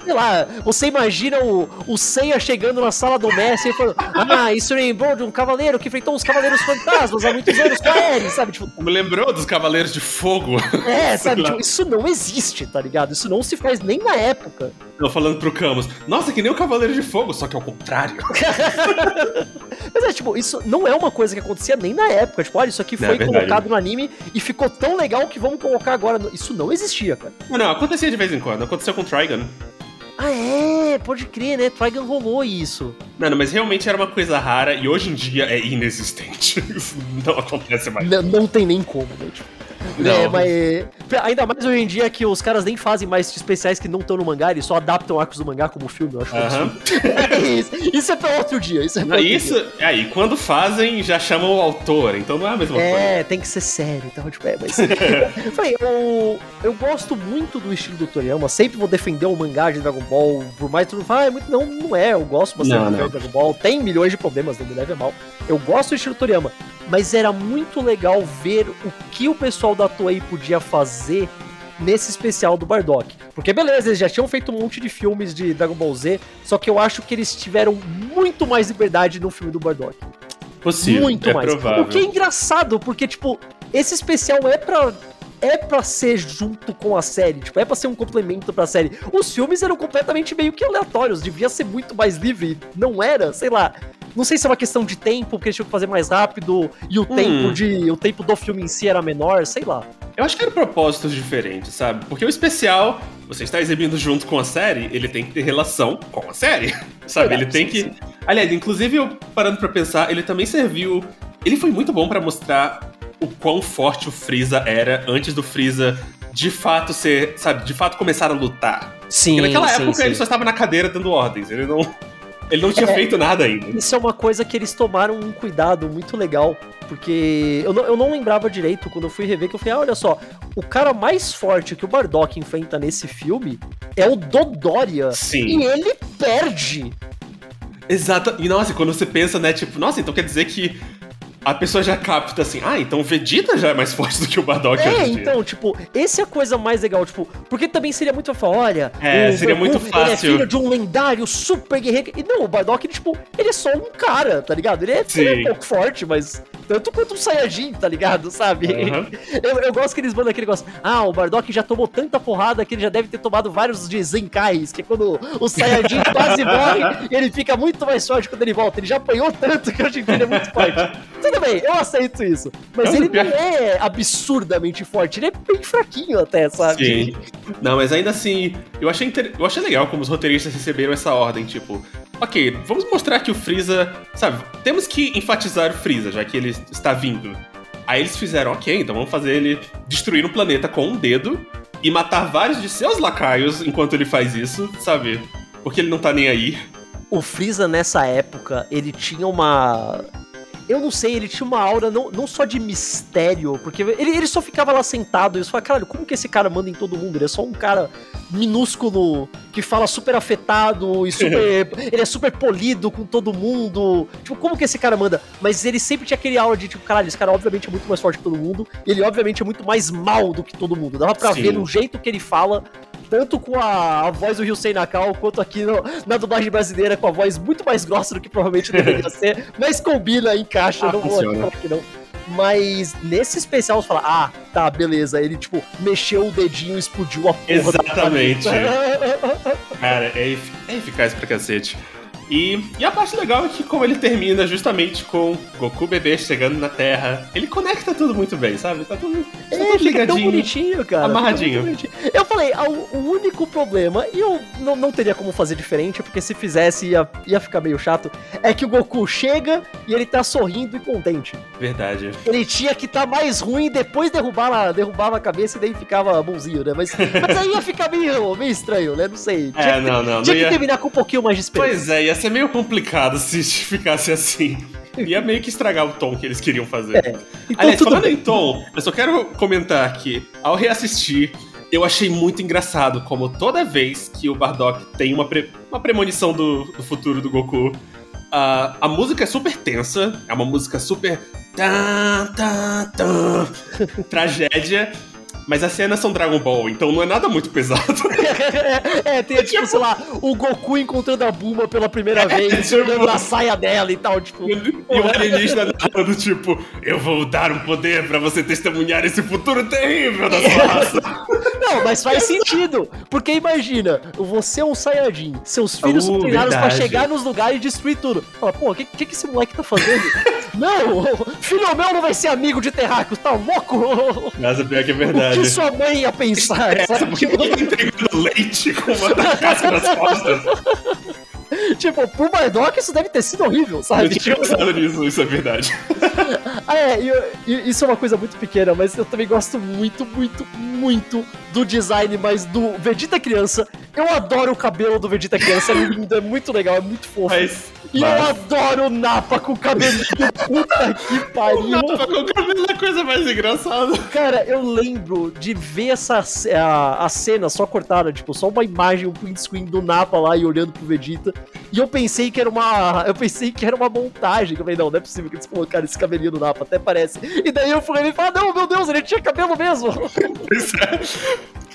sei lá, você imagina o, o Seiya chegando na sala do Messi e falando, ah, isso lembrou de um cavaleiro que enfrentou os Cavaleiros Fantasmas há muitos anos com a sabe? Tipo, Me lembrou dos Cavaleiros de Fogo. é, sabe? Tipo, isso não existe, tá ligado? Isso não se faz nem na época. Não, falando pro Camus. Nossa, que nem o Cavaleiro de Fogo, só que ao contrário. Mas é, tipo, isso não é uma coisa que acontecia nem na época. Tipo, olha, isso aqui É foi verdade. colocado no anime e ficou tão legal que vamos colocar agora. no- Isso não existia, cara. Não, não, acontecia de vez em quando. Aconteceu com o Trigon. Ah, é, pode crer, né? Trigon rolou isso. Mano, mas realmente era uma coisa rara e hoje em dia é inexistente. Isso não acontece mais. N- não tem nem como, né? Tipo, É, mas ainda mais hoje em dia que os caras nem fazem mais especiais que não estão no mangá, eles só adaptam arcos do mangá como filme, eu acho. um absurdo. isso, isso é pra outro dia, isso é pra Isso, aí, quando fazem, já chamam o autor, então não é a mesma dia. coisa. É, tem que ser sério, então, tipo, é, mas. eu falei, eu, eu gosto muito do estilo do Toriyama, sempre vou defender o mangá de Dragon Ball, por mais que tu não fale, ah, é muito, não, não é, eu gosto bastante Não, do Dragon Ball, tem milhões de problemas, não me leve a mal. Eu gosto do estilo Toriyama, mas era muito legal ver o que o pessoal da Toei podia fazer nesse especial do Bardock. Porque beleza, eles já tinham feito um monte de filmes de Dragon Ball Z, só que eu acho que eles tiveram muito mais liberdade no filme do Bardock. Possível, muito é mais. provável. O que é engraçado, porque, tipo, esse especial é pra. É pra ser junto com a série, tipo, é pra ser um complemento pra série. Os filmes eram completamente meio que aleatórios, devia ser muito mais livre, não era, sei lá. Não sei se é uma questão de tempo, porque eles tinham que fazer mais rápido, e o Hum. tempo de. O tempo do filme em si era menor, sei lá. Eu acho que eram propósitos diferentes, sabe? Porque o especial, você está exibindo junto com a série, ele tem que ter relação com a série, sabe? Ele tem que. Aliás, inclusive, eu parando pra pensar, ele também serviu. Ele foi muito bom pra mostrar o quão forte o Freeza era antes do Freeza de fato ser, sabe, de fato começar a lutar. Sim. Porque naquela época ele só estava na cadeira dando ordens, ele não. Ele não tinha É. feito nada ainda. Isso é uma coisa que eles tomaram um cuidado muito legal, porque eu não, eu não lembrava direito quando eu fui rever, que eu falei, ah, olha só, o cara mais forte que o Bardock enfrenta nesse filme é o Dodoria. Sim. E ele perde. Exato. E nossa, quando você pensa, né, tipo, nossa, então quer dizer que a pessoa já capta assim, ah, então o Vegeta já é mais forte do que o Bardock hoje É, em dia. então, tipo, esse é a coisa mais legal, tipo, porque também seria muito falar, olha, É, o seria muito Ele é fácil. filho de um lendário super guerreiro. E não, o Bardock, ele, tipo, ele é só um cara, tá ligado? Ele é, ele é um pouco forte, mas tanto quanto um Saiyajin, tá ligado? Sabe? Aham. Eu, eu gosto que eles mandam aquele negócio. Ah, o Bardock já tomou tanta porrada que ele já deve ter tomado vários de Zenkais, que é quando o Saiyajin quase morre ele fica muito mais forte quando ele volta. Ele já apanhou tanto que hoje em dia ele é muito forte. Tudo bem, eu aceito isso. Mas ele não é absurdamente forte, ele é bem fraquinho até, sabe? Sim. Não, mas ainda assim, eu achei, inter- eu achei legal como os roteiristas receberam essa ordem, tipo, ok, vamos mostrar que o Freeza, sabe, temos que enfatizar o Freeza, já que ele está vindo. Aí eles fizeram, ok, então vamos fazer ele destruir o planeta com um dedo e matar vários de seus lacaios enquanto ele faz isso, sabe? Porque ele não tá nem aí. O Freeza nessa época, ele tinha uma. Eu não sei, ele tinha uma aura não, não só de mistério, porque ele, ele só ficava lá sentado e você fala, caralho, como que esse cara manda em todo mundo? Ele é só um cara minúsculo que fala super afetado e super. ele é super polido com todo mundo. Tipo, como que esse cara manda? Mas ele sempre tinha aquele aura de, tipo, caralho, esse cara obviamente é muito mais forte que todo mundo, e ele obviamente é muito mais mal do que todo mundo. Dava pra Sim. ver no jeito que ele fala tanto com a, a voz do Ryusei Nakao, quanto aqui no- na dublagem brasileira, com a voz muito mais grossa do que provavelmente deveria ser, mas combina, encaixa, Ah, não vou funciona. aqui falar que não. Mas nesse especial você fala, ah, tá, beleza. Ele, tipo, mexeu o dedinho e explodiu a porra Exatamente. Cara, é, é eficaz pra cacete. E, e a parte legal é que como ele termina justamente com Goku bebê chegando na Terra, ele conecta tudo muito bem, sabe? Tá tudo, tá É, tudo fica tão ligadinho. bonitinho, cara. amarradinho. Bonitinho. Eu falei, ah, o, único problema, e eu não, não teria como fazer diferente, porque se fizesse ia, ia ficar meio chato, é que o Goku chega e ele tá sorrindo e contente. Verdade. Ele tinha que estar mais ruim depois derrubar a, derrubava a cabeça e daí ficava bonzinho, né? Mas, mas aí ia ficar meio, meio estranho, né? Não sei. Tinha, É, que, não, não. tinha não que ia... terminar com um pouquinho mais de esperança. Pois é, ia ser meio complicado se ficasse assim. Ia meio que estragar o tom que eles queriam fazer. É, Então Aliás, falando bem. em tom, eu só quero comentar aqui. Ao reassistir, eu achei muito engraçado como toda vez que o Bardock tem uma, pre- uma premonição do, do futuro do Goku, a a música é super tensa, é uma música super. Tá, tá, tá, tragédia. Mas as cenas são Dragon Ball, então não é nada muito pesado. é, tem tipo, sei lá, o Goku encontrando a Buma pela primeira vez, tipo- olhando a saia dela e tal, tipo. E o alienígena narrando, tipo, eu vou dar um poder pra você testemunhar esse futuro terrível da sua raça. Não, mas faz sentido. Porque imagina, você é um Saiyajin, seus filhos são Uh, treinados pra chegar nos lugares e destruir tudo. Fala, pô, o que, que, que esse moleque tá fazendo? não, filho meu não vai ser amigo de terráqueos, tá louco? Mas é pior que é O verdade. que sua mãe ia pensar? sabe? Porque ele tá entregando leite com uma casca nas costas. tipo, pro Bardock isso deve ter sido horrível, sabe? Eu tinha Tipo, pensado nisso, isso é verdade. Ah, é, eu- e isso é uma coisa muito pequena, mas eu também gosto muito, muito, muito do design, mas do Vegeta criança. Eu adoro o cabelo do Vegeta criança, é lindo, é muito legal, é muito fofo. Mas. E eu mas- adoro o Napa com o cabelinho, puta que pariu. Não, com o cabelo é a coisa mais engraçada. Cara, eu lembro de ver essa a, a cena só cortada, tipo, só uma imagem, um print screen do Napa lá e olhando pro Vegeta. E eu pensei que era uma. Eu pensei que era uma montagem. Eu falei, não, não é possível que eles colocaram esse cabelinho no Napa, até parece. E daí eu fui e falei, não, meu Deus, ele tinha cabelo mesmo. Pois é.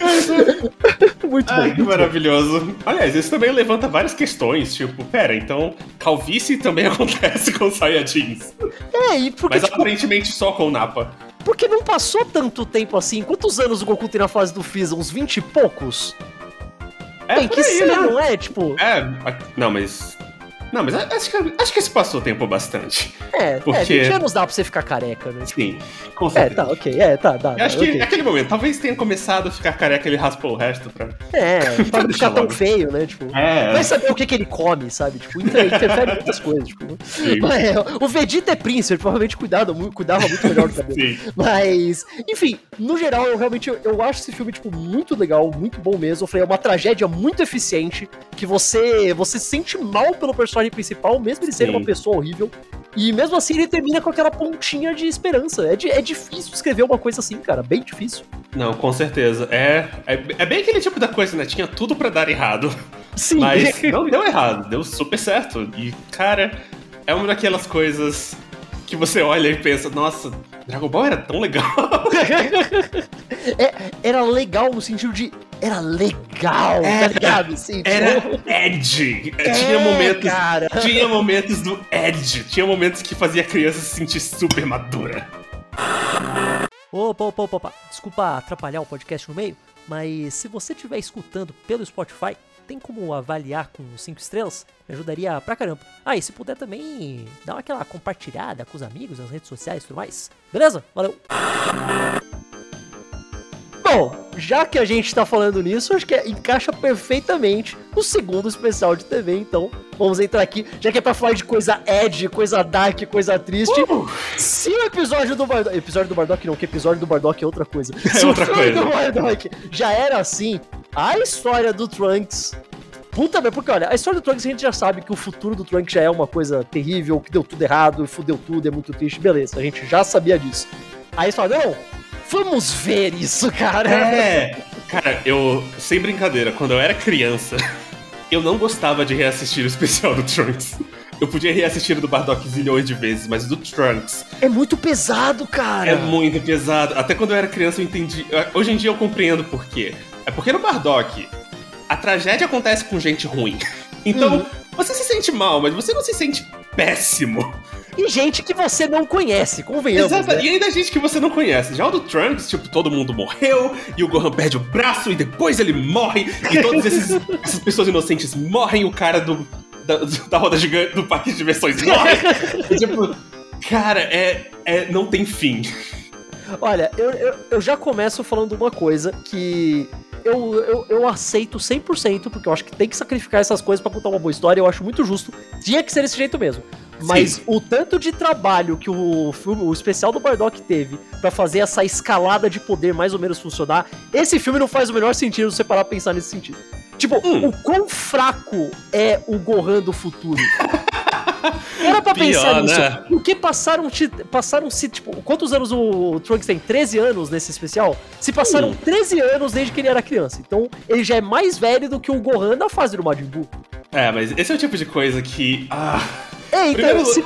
muito Ai, bom. que maravilhoso. Aliás, isso também levanta várias questões, tipo, pera, então calvície também acontece com Saiyajins. É, e porque, Mas tipo, aparentemente só com o Napa. porque não passou tanto tempo assim. Quantos anos o Goku tem na fase do Freeza? Uns 20 e poucos? É tem que aí, ser, né? não é? Tipo, É, não, mas. Não, mas acho que, acho que se passou tempo bastante. é, é, Porque- 20 anos dá pra você ficar careca, né? Sim, com É, certeza. tá, ok, é, tá, dá. Eu acho dá, que ok. naquele momento, talvez tenha começado a ficar careca, ele raspou o resto pra. É, pra não ficar tão logo. feio, né? Tipo, É. vai saber o que, que ele come, sabe? Tipo, inter- interfere em muitas coisas. Tipo. Sim. Mas, é, o Vegeta é príncipe, ele provavelmente cuidava, cuidava muito melhor do cabelo. Sim. Mas, enfim, no geral, eu realmente eu, eu acho esse filme, tipo, muito legal, muito bom mesmo. Eu falei, é uma tragédia muito eficiente, que você, você se sente mal pelo personagem principal, mesmo ele ser uma pessoa horrível. E mesmo assim ele termina com aquela pontinha de esperança. É, di- é difícil escrever uma coisa assim, cara, bem difícil. Não, com certeza. É, é, é bem aquele tipo da coisa, né? Tinha tudo pra dar errado. Sim. Mas não deu errado, deu super certo. E, cara, é uma daquelas coisas que você olha e pensa, nossa, Dragon Ball era tão legal. É, era legal no sentido de. Era legal, tá Era- ligado? Assim, Era tipo, Edge. é, tinha momentos. Cara. Tinha momentos do Edge. Tinha momentos que fazia a criança se sentir super madura. Opa, opa, opa, opa. Desculpa atrapalhar o podcast no meio, mas se você estiver escutando pelo Spotify, tem como avaliar com 5 estrelas? Me ajudaria pra caramba. Ah, e se puder também, dá aquela compartilhada com os amigos nas redes sociais e tudo mais. Beleza? Valeu! Bom, já que a gente tá falando nisso, acho que encaixa perfeitamente no segundo especial de TV, então vamos entrar aqui, já que é pra falar de coisa Ed, coisa dark, coisa triste. Se o episódio do Bardock. Episódio do Bardock não, que episódio do Bardock é outra coisa. Se outra o coisa. do Bardock já era assim, a história do Trunks. Puta merda, porque olha, a história do Trunks a gente já sabe que o futuro do Trunks já é uma coisa terrível, que deu tudo errado, fudeu tudo, é muito triste, beleza, a gente já sabia disso. Aí você fala, não, vamos ver isso, cara. É. Cara, eu. Sem brincadeira, quando eu era criança, eu não gostava de reassistir o especial do Trunks. Eu podia reassistir o do Bardock zilhões de vezes, mas o do Trunks É muito pesado, cara. é muito pesado. Até quando eu era criança eu entendi. Hoje em dia eu compreendo por quê. É porque no Bardock, a tragédia acontece com gente ruim. Então, Uhum. você se sente mal, mas você não se sente péssimo. E gente que você não conhece, convenhamos, Exato. né? E ainda gente que você não conhece. Já o do Trunks, tipo, todo mundo morreu, e o Gohan perde o braço, e depois ele morre, e todas essas pessoas inocentes morrem, o cara do. da, da roda gigante do parque de diversões morre. tipo, cara, é, é. Não tem fim. Olha, eu, eu, eu já começo falando uma coisa que eu, eu, eu aceito 100%, porque eu acho que tem que sacrificar essas coisas para contar uma boa história, eu acho muito justo. Tinha que ser desse jeito mesmo. Mas Sim. o tanto de trabalho que o filme, o especial do Bardock teve para fazer essa escalada de poder mais ou menos funcionar, esse filme não faz o menor sentido você parar pra pensar nesse sentido. Tipo, hum. o quão fraco é o Gohan do futuro? Era pra Pior, pensar nisso. Né? Porque passaram, passaram-se, tipo, quantos anos o Trunks tem? 13 anos nesse especial? Se passaram hum. 13 anos desde que ele era criança. Então, ele já é mais velho do que o Gohan na fase do Majin Buu. É, mas esse é o tipo de coisa que. Ah. Ei, então, Primeiro... se,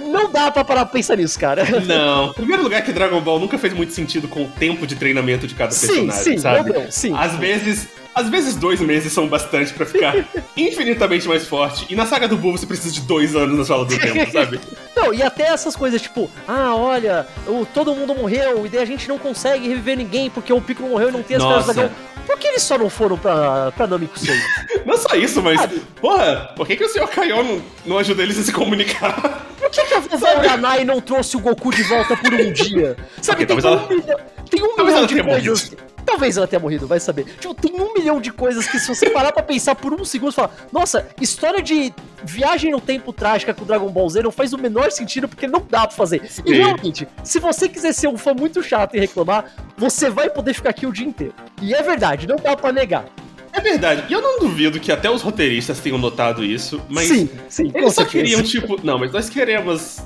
não dá pra parar pra pensar nisso, cara. Não. Em primeiro lugar, que Dragon Ball nunca fez muito sentido com o tempo de treinamento de cada personagem, sim, sim, sabe? Não, sim. Às vezes às vezes dois meses são bastante para ficar infinitamente mais forte. E na saga do Buu você precisa de dois anos na sala do tempo, sabe? Não, e até essas coisas tipo, ah, olha, o, todo mundo morreu e daí a gente não consegue reviver ninguém porque o Piccolo morreu e não tem as pernas da. Por que eles só não foram pra, pra Namekusei? não só isso, mas, sabe? porra, por que, que o Sr. Kaiô não, não ajuda eles a se comunicar? Por que, que a vovó Yanai não trouxe o Goku de volta por um dia? Sabe, okay, tem, um ela... milhão, tem um talvez milhão de coisas... Morrido. Talvez ela tenha morrido, vai saber. Tipo, tem um milhão de coisas que se você parar pra pensar por um segundo, você fala, nossa, história de viagem no tempo trágica com o Dragon Ball Z não faz o menor sentido porque não dá pra fazer. Sim. E realmente, se você quiser ser um fã muito chato e reclamar, você vai poder ficar aqui o dia inteiro. E é verdade, não dá pra negar. É verdade. E eu não duvido que até os roteiristas tenham notado isso, mas sim, sim, eles só queriam, tipo, não, mas nós queremos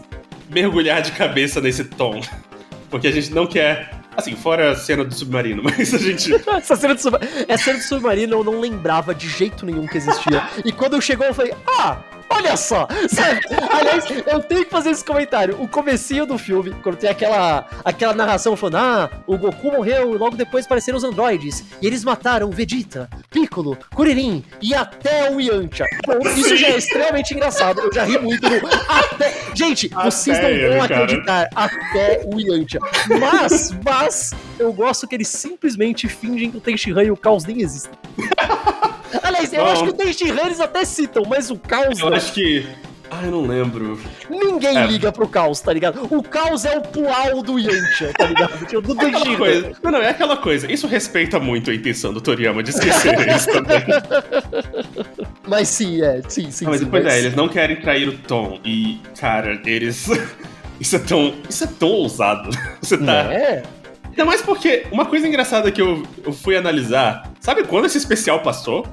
mergulhar de cabeça nesse tom. Porque a gente não quer Assim, fora a cena do submarino, mas a gente. Essa cena do, sub... Essa cena do submarino eu não lembrava de jeito nenhum que existia. e quando eu chegou, eu falei, ah! Olha só! Sabe? Aliás, eu tenho que fazer esse comentário. O comecinho do filme, quando tem aquela, aquela narração falando, ah, o Goku morreu e logo depois apareceram os androides. E eles mataram o Vegeta, Piccolo, Kuririn e até o Yantia. Bom, isso já é extremamente engraçado. Eu já ri muito no até... Gente, até vocês não ele, vão acreditar. Até o Yantia. Mas, mas, eu gosto que eles simplesmente fingem que o Tenshinhan e o Caos nem existem. Aliás, eu Bom, acho que o Tenshinhan eles até citam, mas o Caos Eu não. acho que... Ah, eu não lembro. Ninguém é. liga pro caos, tá ligado? O caos é o pual do Yantia, tá ligado? Tipo, do é coisa. Não, não, é aquela coisa. Isso respeita muito a intenção do Toriyama de esquecer isso também. Mas sim, é. Sim, sim. Não, mas sim, depois mas... é, eles não querem trair o Tom. E, cara, eles. Isso é tão. Isso é tão ousado. Você tá. É. Ainda mais porque uma coisa engraçada que eu, eu fui analisar. Sabe quando esse especial passou?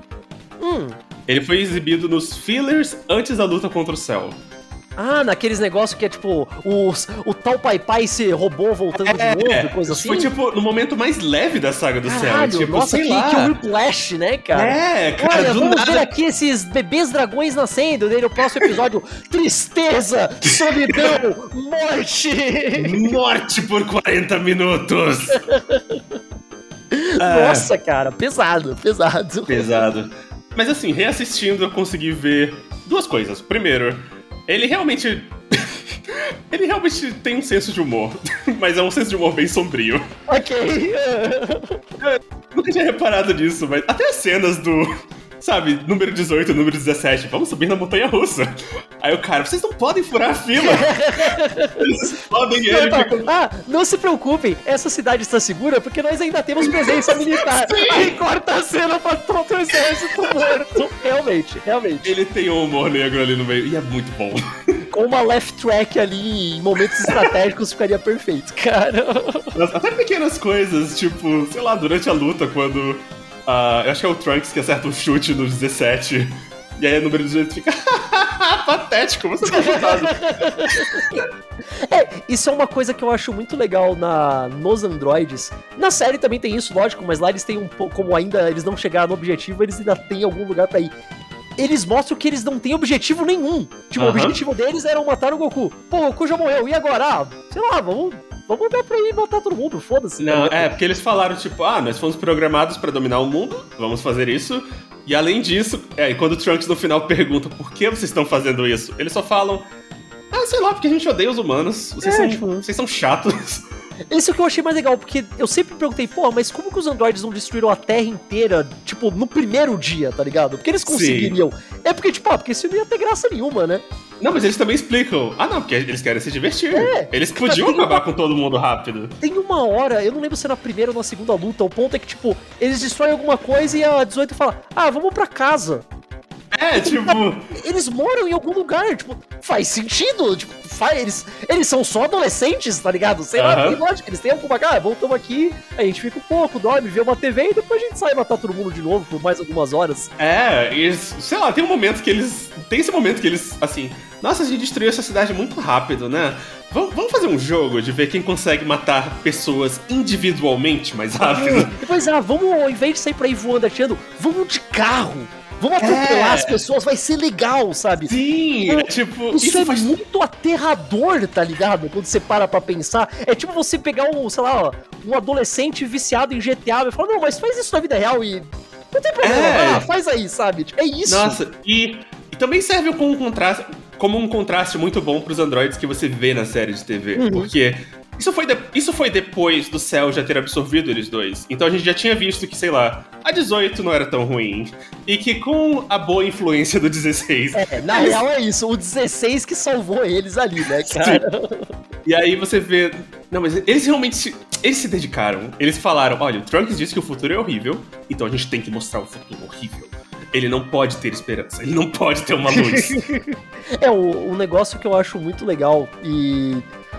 Hum. Ele foi exibido nos fillers antes da luta contra o Cell. Ah, naqueles negócios que é tipo os, o tal Pai Pai se roubou voltando é, de novo, coisa assim. Foi tipo no momento mais leve da saga do Caralho, céu. Tipo, nossa, que, lá. que Whiplash, né, cara? É, cara. Olha, vamos nada... ver aqui esses bebês dragões nascendo. Daí no próximo episódio: tristeza, solidão, morte. Morte por 40 minutos. Nossa, cara, pesado, pesado. Pesado. Mas assim, reassistindo eu consegui ver duas coisas. Primeiro, ele realmente. ele realmente tem um senso de humor, mas é um senso de humor bem sombrio. Ok. eu nunca tinha reparado nisso, mas até as cenas do sabe, número 18, número 17, vamos subir na montanha russa. Aí o cara, vocês não podem furar a fila. Eles podem ele. Então, fica... Ah, não se preocupem, essa cidade está segura porque nós ainda temos presença militar. Sim. Aí corta a cena pra todo o exército morto. Realmente, realmente. Ele tem um humor negro ali no meio e é muito bom. Com uma left track ali em momentos estratégicos ficaria perfeito, cara. Até pequenas coisas, tipo, sei lá, durante a luta, quando Uh, eu acho que é o Trunks que acerta o um chute no 17. E aí o número 18 fica. Patético, você tá ajudado. é, isso é uma coisa que eu acho muito legal na, nos androides. Na série também tem isso, lógico, mas lá eles têm um pouco. Como ainda eles não chegaram no objetivo, eles ainda têm algum lugar para ir. Eles mostram que eles não têm objetivo nenhum. Tipo, uhum. o objetivo deles era matar o Goku. Pô, o Goku já morreu, e agora? Ah, sei lá, vamos vamos dar pra ir matar todo mundo, foda-se. Não, é, porque eles falaram, tipo, ah, nós fomos programados para dominar o mundo, vamos fazer isso. E além disso, é, e quando o Trunks no final pergunta por que vocês estão fazendo isso, eles só falam, ah, sei lá, porque a gente odeia os humanos, vocês, é, são, tipo... vocês são chatos. Esse é o que eu achei mais legal, porque eu sempre perguntei, pô, mas como que os androides não destruíram a Terra inteira, tipo, no primeiro dia, tá ligado? Porque eles conseguiriam. Sim. É porque, tipo, ah, porque isso não ia ter graça nenhuma, né? Não, mas eles também explicam. Ah, não, porque eles querem se divertir. É, eles podiam acabar uma... com todo mundo rápido. Tem uma hora, eu não lembro se é na primeira ou na segunda luta, o ponto é que, tipo, eles destroem alguma coisa e a 18 fala, ah, vamos pra casa. É, tipo. Eles moram em algum lugar, tipo, faz sentido. Tipo, faz, eles, eles são só adolescentes, tá ligado? Sei lá, tem lógica, eles têm alguma. Ah, voltamos aqui, a gente fica um pouco, dorme, vê uma TV e depois a gente sai matar todo mundo de novo por mais algumas horas. É, eles, sei lá, tem um momento que eles. Tem esse momento que eles, assim. Nossa, a gente destruiu essa cidade muito rápido, né? Vamos fazer um jogo de ver quem consegue matar pessoas individualmente mais rápido. É, pois é, vamos, ao invés de sair por aí voando, atirando, vamos de carro. Vamos atropelar é. as pessoas, vai ser legal, sabe? Sim, é, tipo. Isso, isso é faz... muito aterrador, tá ligado? Quando você para pra pensar. É tipo você pegar um, sei lá, um adolescente viciado em GTA e falar, não, mas faz isso na vida real e. Não tem problema, é. ah, faz aí, sabe? Tipo, é isso. Nossa, e, e também serve como um contraste, como um contraste muito bom pros androides que você vê na série de TV. Uhum. Porque isso foi, de... Isso foi depois do céu já ter absorvido eles dois. Então a gente já tinha visto que, sei lá, a 18 não era tão ruim. E que com a boa influência do 16. É, na eles... real é isso, o 16 que salvou eles ali, né, cara? E aí você vê. Não, mas eles realmente se. Eles se dedicaram. Eles falaram: olha, o Trunks disse que o futuro é horrível, então a gente tem que mostrar o futuro horrível. Ele não pode ter esperança, ele não pode ter uma luz. é, o, um negócio que eu acho muito legal e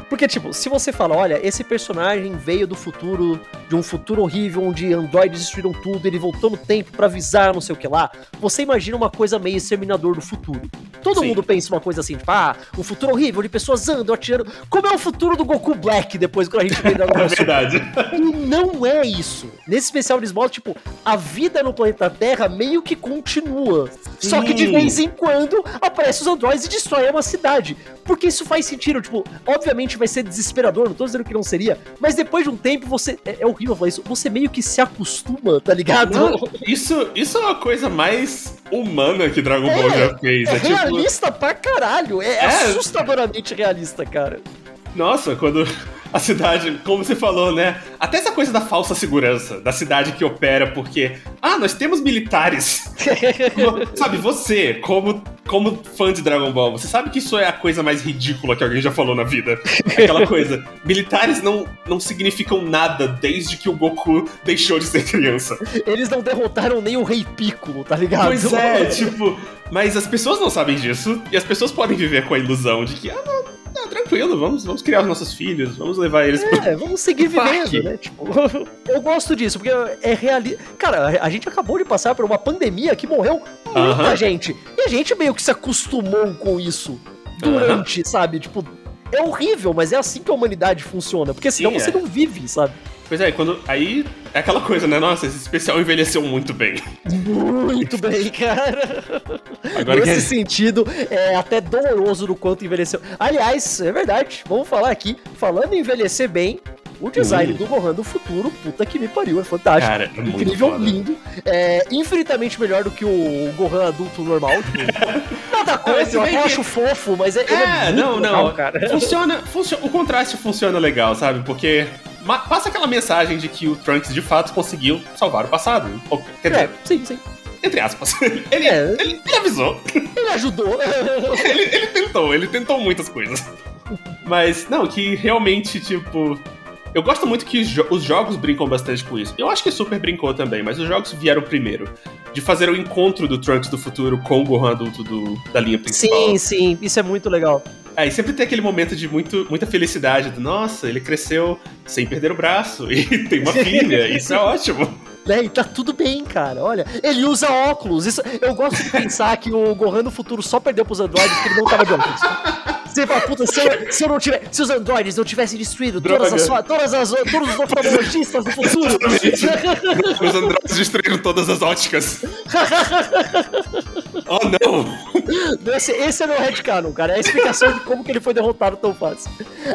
porque, tipo, se você fala, olha, esse personagem veio do futuro, de um futuro horrível, onde androides destruíram tudo, ele voltou no tempo para avisar, não sei o que lá, você imagina uma coisa meio exterminador do futuro. Todo Sim. mundo pensa uma coisa assim, tipo, ah, um futuro horrível, de pessoas andam, atirando. Como é o futuro do Goku Black depois que a gente vê da É verdade. E não é isso. Nesse especial eles mostram, tipo, a vida no planeta Terra meio que continua. Sim. Só que de vez em quando aparecem os androides e destroem uma cidade. Porque isso faz sentido, tipo, obviamente vai ser desesperador, não tô dizendo que não seria, mas depois de um tempo você. É, é horrível falar isso, você meio que se acostuma, tá ligado? Não, isso, isso é uma coisa mais humana que Dragon Ball é, já fez. É, é tipo realista pra caralho, é, é assustadoramente realista, cara. Nossa, quando a cidade, como você falou, né? Até essa coisa da falsa segurança, da cidade que opera porque, ah, nós temos militares. sabe, você, como, como fã de Dragon Ball, você sabe que isso é a coisa mais ridícula que alguém já falou na vida. Aquela coisa, militares não, não significam nada desde que o Goku deixou de ser criança. Eles não derrotaram nem o Rei Piccolo, tá ligado? Pois é, tipo, mas as pessoas não sabem disso e as pessoas podem viver com a ilusão de que, ah, não, ah, tranquilo, vamos, vamos criar os nossos filhos, vamos levar eles é, pro... vamos seguir vivendo, né? Tipo, eu gosto disso, porque é realista. Cara, a gente acabou de passar por uma pandemia que morreu muita uh -huh. gente. E a gente meio que se acostumou com isso durante, uh -huh. sabe? Tipo, é horrível, mas é assim que a humanidade funciona, porque senão Sim, você é. não vive, sabe? Pois é, quando. Aí é aquela coisa, né? Nossa, esse especial envelheceu muito bem. Muito bem, cara. Agora Nesse que... sentido, é até doloroso do quanto envelheceu. Aliás, é verdade, vamos falar aqui. Falando em envelhecer bem, o design uhum. do Gohan do futuro, puta que me pariu, é fantástico. Cara, é incrível, lindo. É infinitamente melhor do que o Gohan adulto normal. Tipo, nada coisa, eu acho fofo, mas é. É, é não, legal, não. Cara. Funciona, funciona. O contraste funciona legal, sabe? Porque passa aquela mensagem de que o Trunks de fato conseguiu salvar o passado. Quer dizer, é, sim, sim. Entre aspas. Ele, é. ele, ele, avisou. Ele ajudou. ele, ele tentou, ele tentou muitas coisas. Mas, não, que realmente, tipo. Eu gosto muito que os jogos brincam bastante com isso. Eu acho que Super brincou também, mas os jogos vieram primeiro. De fazer o encontro do Trunks do futuro com o Gohan adulto do, da linha principal. Sim, sim, isso é muito legal. Aí sempre tem aquele momento de muito, muita felicidade do nossa, ele cresceu sem perder o braço e tem uma filha, isso é ótimo. É, e tá tudo bem, cara. Olha, ele usa óculos. Isso, eu gosto de pensar que o Gohan no futuro só perdeu pros androides porque ele não tava de óculos. Você fala, puta, se eu, se eu não tiver. Se os androides não tivessem destruído todas as, todas as, todos os oftalmologistas do futuro. os androides destruíram todas as óticas. oh não! Esse, esse é meu headcanon, cara. É a explicação de como que ele foi derrotado tão fácil.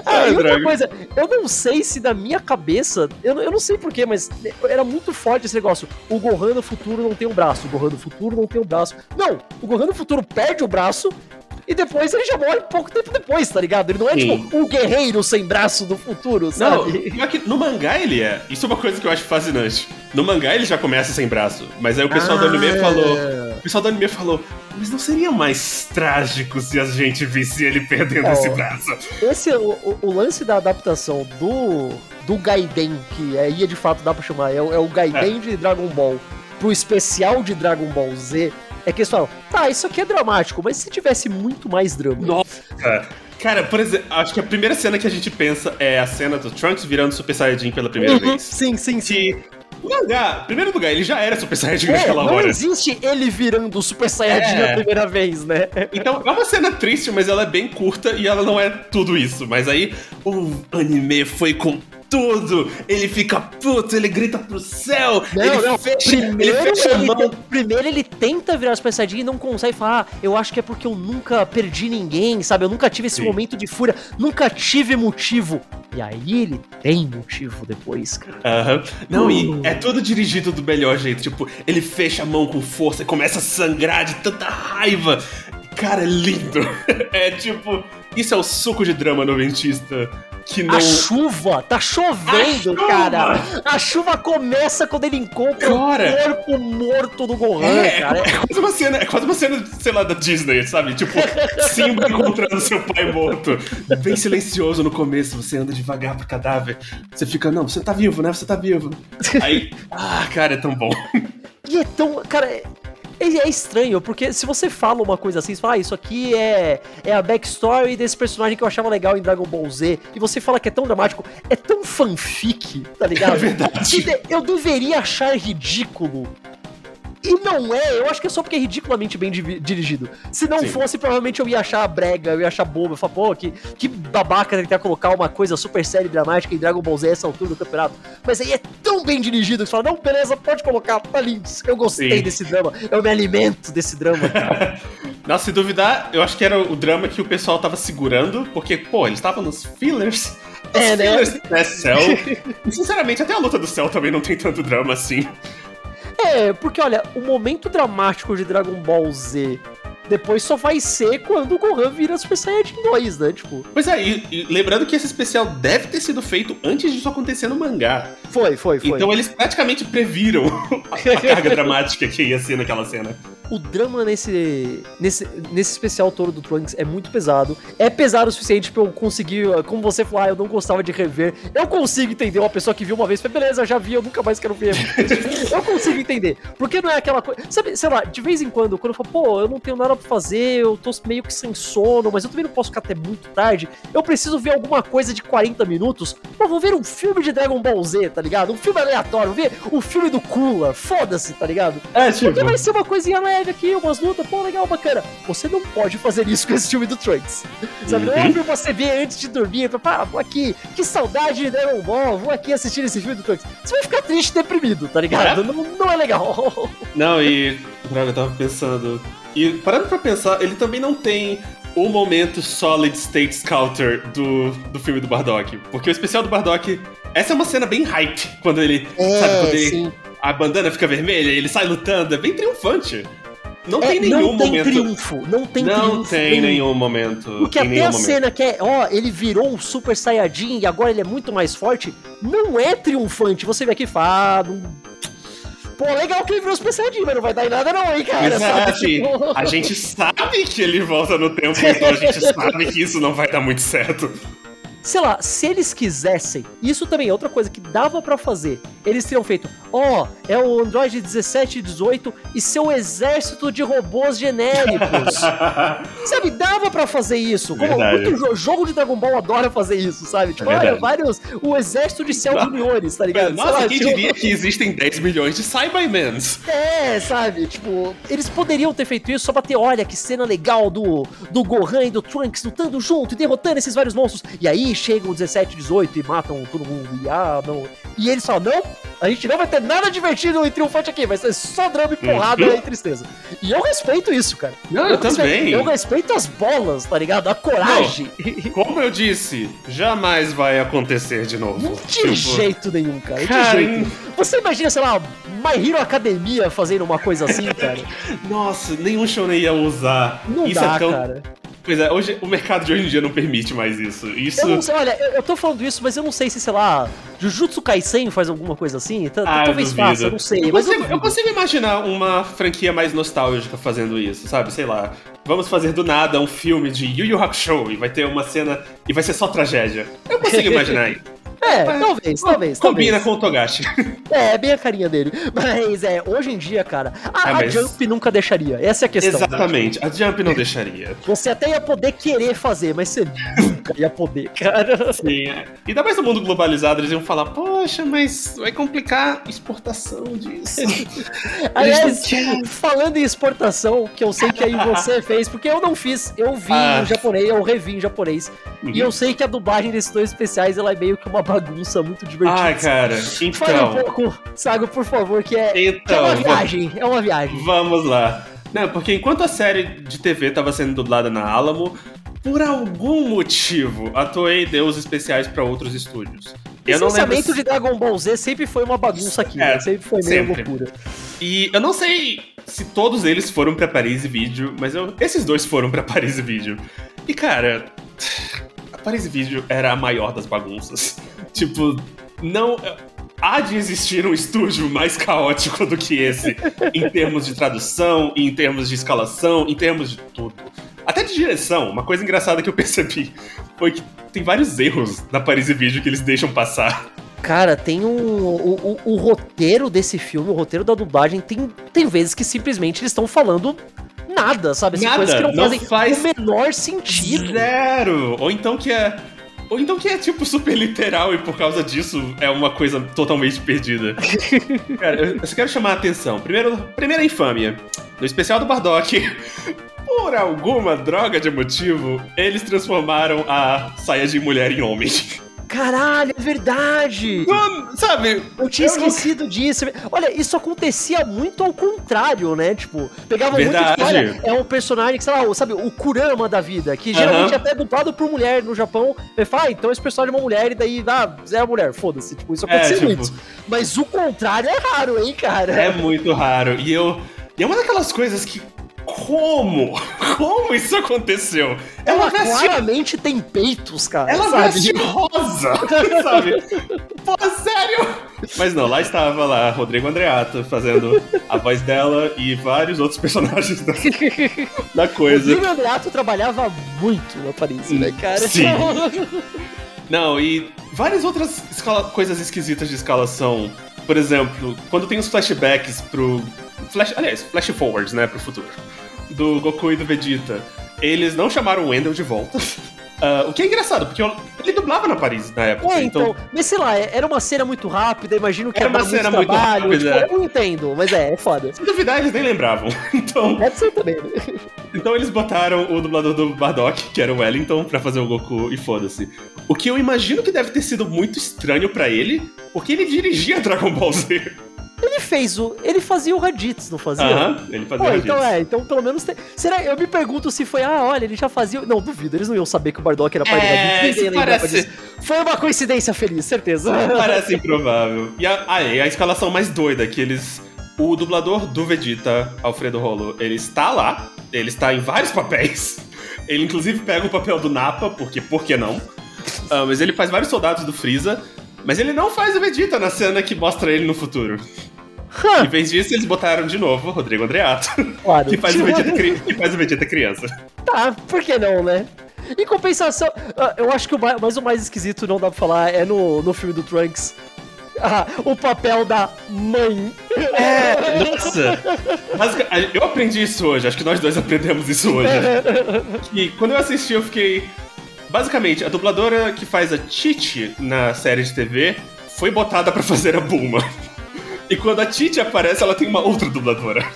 Ah, e outra coisa, eu não sei se na minha cabeça, eu, eu não sei porquê, mas era muito forte esse negócio. O Gohan no futuro não tem um braço, o Gohan no futuro não tem um braço. Não, o Gohan no futuro perde o braço E depois ele já morre pouco tempo depois, tá ligado? Ele não é Sim. tipo o guerreiro sem braço do futuro, Não, sabe? pior que no mangá ele é. Isso é uma coisa que eu acho fascinante. No mangá ele já começa sem braço. Mas aí o pessoal do anime Ah. falou. O pessoal do anime falou. Mas não seria mais trágico se a gente visse ele perdendo Oh. esse braço? Esse é o, o- lance da adaptação do do Gaiden, que aí de fato dá pra chamar, é, é o Gaiden de Dragon Ball pro especial de Dragon Ball Z, é que eles falam, tá, isso aqui é dramático, mas se tivesse muito mais drama. Nossa! Cara, por exemplo, acho que a primeira cena que a gente pensa é a cena do Trunks virando Super Saiyajin pela primeira Uhum, vez. Sim, sim, sim. O mangá, primeiro lugar, ele já era Super Saiyajin É, naquela não hora. existe ele virando Super Saiyajin É. a primeira vez, né? Então é uma cena triste, mas ela é bem curta e ela não é tudo isso. Mas aí o anime foi com tudo. Ele fica puto, ele grita pro céu. Não, ele não. fecha, Primeiro ele fecha a ele, mão. primeiro ele tenta virar Super Saiyajin e não consegue falar. Ah, eu acho que é porque eu nunca perdi ninguém, sabe? Eu nunca tive esse Sim. momento de fúria, nunca tive motivo. E aí ele tem motivo depois, cara. Aham. Não, Uh. e é tudo dirigido do melhor jeito. Tipo, ele fecha a mão com força e começa a sangrar de tanta raiva. Cara, é lindo. É tipo, isso é o suco de drama noventista que não. A chuva, tá chovendo, A chuva! cara. A chuva começa quando ele encontra Cara. o corpo morto do Gohan, É, é, cara. é quase uma cena, é quase uma cena, sei lá, da Disney, sabe? Tipo, Simba encontrando seu pai morto. Bem silencioso no começo, você anda devagar pro cadáver. Você fica, não, você tá vivo, né? Você tá vivo. Aí, ah, cara, é tão bom. E é tão. Cara, é, é estranho, porque se você fala uma coisa assim, você fala, ah, isso aqui é, é a backstory desse personagem que eu achava legal em Dragon Ball Z, e você fala que é tão dramático, é tão fanfic, tá ligado? É verdade. Eu deveria achar ridículo. E não é, eu acho que é só porque é ridiculamente bem dirigido. Se não Sim. fosse, provavelmente eu ia achar brega, eu ia achar bobo. Eu falar, pô, que, que babaca tentar colocar uma coisa super séria e dramática em Dragon Ball Z essa altura do campeonato. Mas aí é tão bem dirigido que você fala, não, beleza, pode colocar, tá lindo. Eu gostei Sim. desse drama, eu me alimento desse drama. Nossa, se duvidar, eu acho que era o drama que o pessoal tava segurando, porque, pô, eles estavam nos fillers. Os É, né? fillers né, Cell. E, sinceramente, até a luta do céu também não tem tanto drama assim. É, porque olha, o momento dramático de Dragon Ball Z depois só vai ser quando o Gohan vira Super Saiyajin 2, né? Tipo, Pois é, e, e lembrando que esse especial deve ter sido feito antes disso acontecer no mangá. foi, foi, foi. Então eles praticamente previram a carga dramática que ia ser naquela cena. O drama nesse, nesse, nesse especial todo do Trunks é muito pesado. É pesado o suficiente pra eu conseguir, como você falou, ah, eu não gostava de rever. Eu consigo entender uma pessoa que viu uma vez, foi beleza, já vi, eu nunca mais quero ver. eu consigo entender. Porque não é aquela coisa. Sabe, sei lá, de vez em quando, quando eu falo, pô, eu não tenho nada pra fazer, eu tô meio que sem sono, mas eu também não posso ficar até muito tarde. Eu preciso ver alguma coisa de 40 minutos. Pô, vou ver um filme de Dragon Ball Z, tá ligado? Um filme aleatório, vou ver o filme do Kula. Foda-se, tá ligado? É, tipo. Porque vai ser uma coisinha leve aqui, umas lutas, pô, legal, bacana. Você não pode fazer isso com esse filme do Trunks. Sabe? Não é Uhum. pra você ver antes de dormir, pra, pá, vou aqui, que saudade de Dragon Ball, vou aqui assistir esse filme do Trunks. Você vai ficar triste e deprimido, tá ligado? É? Não, não é legal. Não, e. Droga, eu tava pensando. E parando pra pensar, ele também não tem o momento solid state scouter do, do filme do Bardock. Porque o especial do Bardock. Essa é uma cena bem hype. Quando ele. sabe, quando ele, É, a bandana fica vermelha e ele sai lutando. É bem triunfante. Não É, tem nenhum não tem momento. triunfo, não tem não triunfo. tem nenhum momento. Porque em até a momento. cena que é, ó, ele virou um Super Saiyajin e agora ele é muito mais forte, não é triunfante. Você vê aqui e fala, ah, não... Pô, legal que ele virou Super Saiyajin, mas não vai dar em nada não, hein, cara. Exato. Tipo- A gente sabe que ele volta no tempo, então a gente sabe que isso não vai dar muito certo. Sei lá, se eles quisessem, isso também é outra coisa que dava pra fazer. Eles teriam feito, ó, é o Android 17 e 18 e seu exército de robôs genéricos. sabe, dava pra fazer isso. Como Verdade. muito jo- jogo de Dragon Ball adora fazer isso, sabe? Tipo, É olha, vários, o exército de Cell Juniores, tá ligado? Sei Nossa, lá, quem tipo, diria que existem 10 milhões de Cybermans? É, sabe? Tipo, eles poderiam ter feito isso só pra ter, olha, que cena legal do, do Gohan e do Trunks lutando junto e derrotando esses vários monstros. E aí chegam o 17, 18 e matam todo mundo. E ah, não. E eles falam, não, a gente não vai ter nada divertido e triunfante aqui, vai ser só drama e porrada Uhum. e tristeza. E eu respeito isso, cara. Não, eu respeito- também. Eu respeito as bolas, tá ligado? A coragem. Como eu disse, jamais vai acontecer de novo. De Tipo, jeito nenhum, cara. De Cara, jeito. hein? Você imagina, sei lá, My Hero Academia fazendo uma coisa assim, cara? Nossa, nenhum shonen ia usar. Não Isso dá, é tão, cara. Pois é, hoje, o mercado de hoje em dia não permite mais isso. Isso. Eu sei, olha, eu, eu tô falando isso, mas eu não sei se, sei lá, Jujutsu Kaisen faz alguma coisa assim. Ah, eu Talvez duvido. faça, eu não sei. Eu mas consigo, eu, eu consigo imaginar uma franquia mais nostálgica fazendo isso, sabe? Sei lá. Vamos fazer do nada um filme de Yu Yu Hakusho e vai ter uma cena e vai ser só tragédia. Eu consigo imaginar isso. É, talvez, talvez. Combina talvez. com o Togashi. É, é bem a carinha dele. Mas é, hoje em dia, cara, a, a mas- Jump nunca deixaria. Essa é a questão. né? Exatamente. A Jump não deixaria. Você até ia poder querer fazer, mas você nunca ia poder, cara. Sim. é. E ainda mais no mundo globalizado, eles iam falar, poxa, mas vai complicar a exportação disso. Aliás, falando em exportação, que eu sei que aí você fez, porque eu não fiz, eu vi Ah. em japonês, eu revi em japonês. E eu sei que a dublagem desses dois especiais, ela é meio que uma bagunça muito divertida. Ai, cara, Fale um então. pouco, Sago, por favor, que é, que é Então, uma va- viagem, é uma viagem. Vamos lá. Não, porque enquanto a série de TV estava sendo dublada na Alamo, por algum motivo a Toei deu os especiais para outros estúdios. Eu não lembro. Licenciamento de Dragon Ball Z sempre foi uma bagunça aqui, É, né? sempre foi meio sempre. loucura. E eu não sei se todos eles foram pra Paris Video, mas eu- esses dois foram pra Paris Video. E cara, a Paris Video era a maior das bagunças. Tipo, não. Há de existir um estúdio mais caótico do que esse, em termos de tradução, em termos de escalação, em termos de tudo. Até de direção, uma coisa engraçada que eu percebi foi que tem vários erros na Paris Video que eles deixam passar. Cara, tem um. O, o, o roteiro desse filme, o roteiro da dublagem, tem, tem vezes que simplesmente eles estão falando nada, sabe? Assim, Nada, coisas que não, não fazem faz o menor sentido. Zero! Ou então que é. Ou então que é tipo super literal e por causa disso é uma coisa totalmente perdida. Cara, eu só quero chamar a atenção. Primeiro, primeira infâmia. No especial do Bardock, por alguma droga de motivo, eles transformaram a saia de mulher em homem. Caralho, é verdade! Mano, sabe? Eu tinha Eu não- esquecido disso. Olha, isso acontecia muito ao contrário, né? Tipo, pegava muito Verdade. tipo, olha, é um personagem que, sei lá, o- sabe, o Kurama da vida, que geralmente é até dublado por mulher no Japão. Ele fala, ah, então esse personagem é uma mulher e daí, ah, é a mulher, foda-se. Tipo, isso É, acontecia tipo- muito. Mas o contrário é raro, hein, cara? É muito raro. E eu. E é uma daquelas coisas que. Como? Como isso aconteceu? Ela veste claramente tem peitos, cara. Ela sabe? veste rosa, sabe? Pô, sério? Mas não, lá estava lá Rodrigo Andreato fazendo a voz dela e vários outros personagens da, da O coisa. Júlio Andreato trabalhava muito na Paris, né, cara? Sim. Não, e várias outras escala- coisas esquisitas de escalação. Por exemplo, quando tem os flashbacks pro. Flash, aliás, flash forwards, né, pro futuro. Do Goku e do Vegeta. Eles não chamaram o Wendell de volta. Ah, o que é engraçado, porque eu- ele dublava na Paris na época. É, então, mas sei lá, era uma cena muito rápida, imagino que Era uma cena muito muito trabalho, rápida. tipo, eu não entendo, mas é, é foda. Se duvidar, eles nem lembravam. Então, Pode ser também, né? então eles botaram o dublador do Bardock, que era o Wellington, pra fazer o Goku e foda-se. O que eu imagino que deve ter sido muito estranho pra ele, porque ele dirigia Dragon Ball Z. Ele fez o. Ele fazia o Raditz, não fazia? Aham, ele fazia Pô, isso. então é, então pelo menos tem... Será? Eu me pergunto se foi, ah, olha, ele já fazia. Não, duvido, eles não iam saber que o Bardock era pai do É, Raditz, ninguém lembrava parece-. Foi uma coincidência feliz, certeza. Parece improvável. E a, ah, e a escalação mais doida, que eles. O dublador do Vegeta, Alfredo Rolo, ele está lá, ele está em vários papéis. Ele inclusive pega o papel do Nappa, porque por que não? Ah, mas ele faz vários soldados do Freeza, mas ele não faz o Vegeta na cena que mostra ele no futuro. Em vez disso, eles botaram de novo o Rodrigo Andreato, claro. que faz, o Vegeta, que faz o Vegeta criança. Tá, por que não, né? Em compensação, ah, eu acho que o mais, mas o mais esquisito, não dá pra falar, é no, no filme do Trunks. Ah, o papel da mãe. É, nossa! Basica- Eu aprendi isso hoje, acho que nós dois aprendemos isso hoje. Que quando eu assisti, eu fiquei. Basicamente, a dubladora que faz a Titi na série de TV foi botada pra fazer a Bulma. E quando a Titi aparece, ela tem uma outra dubladora.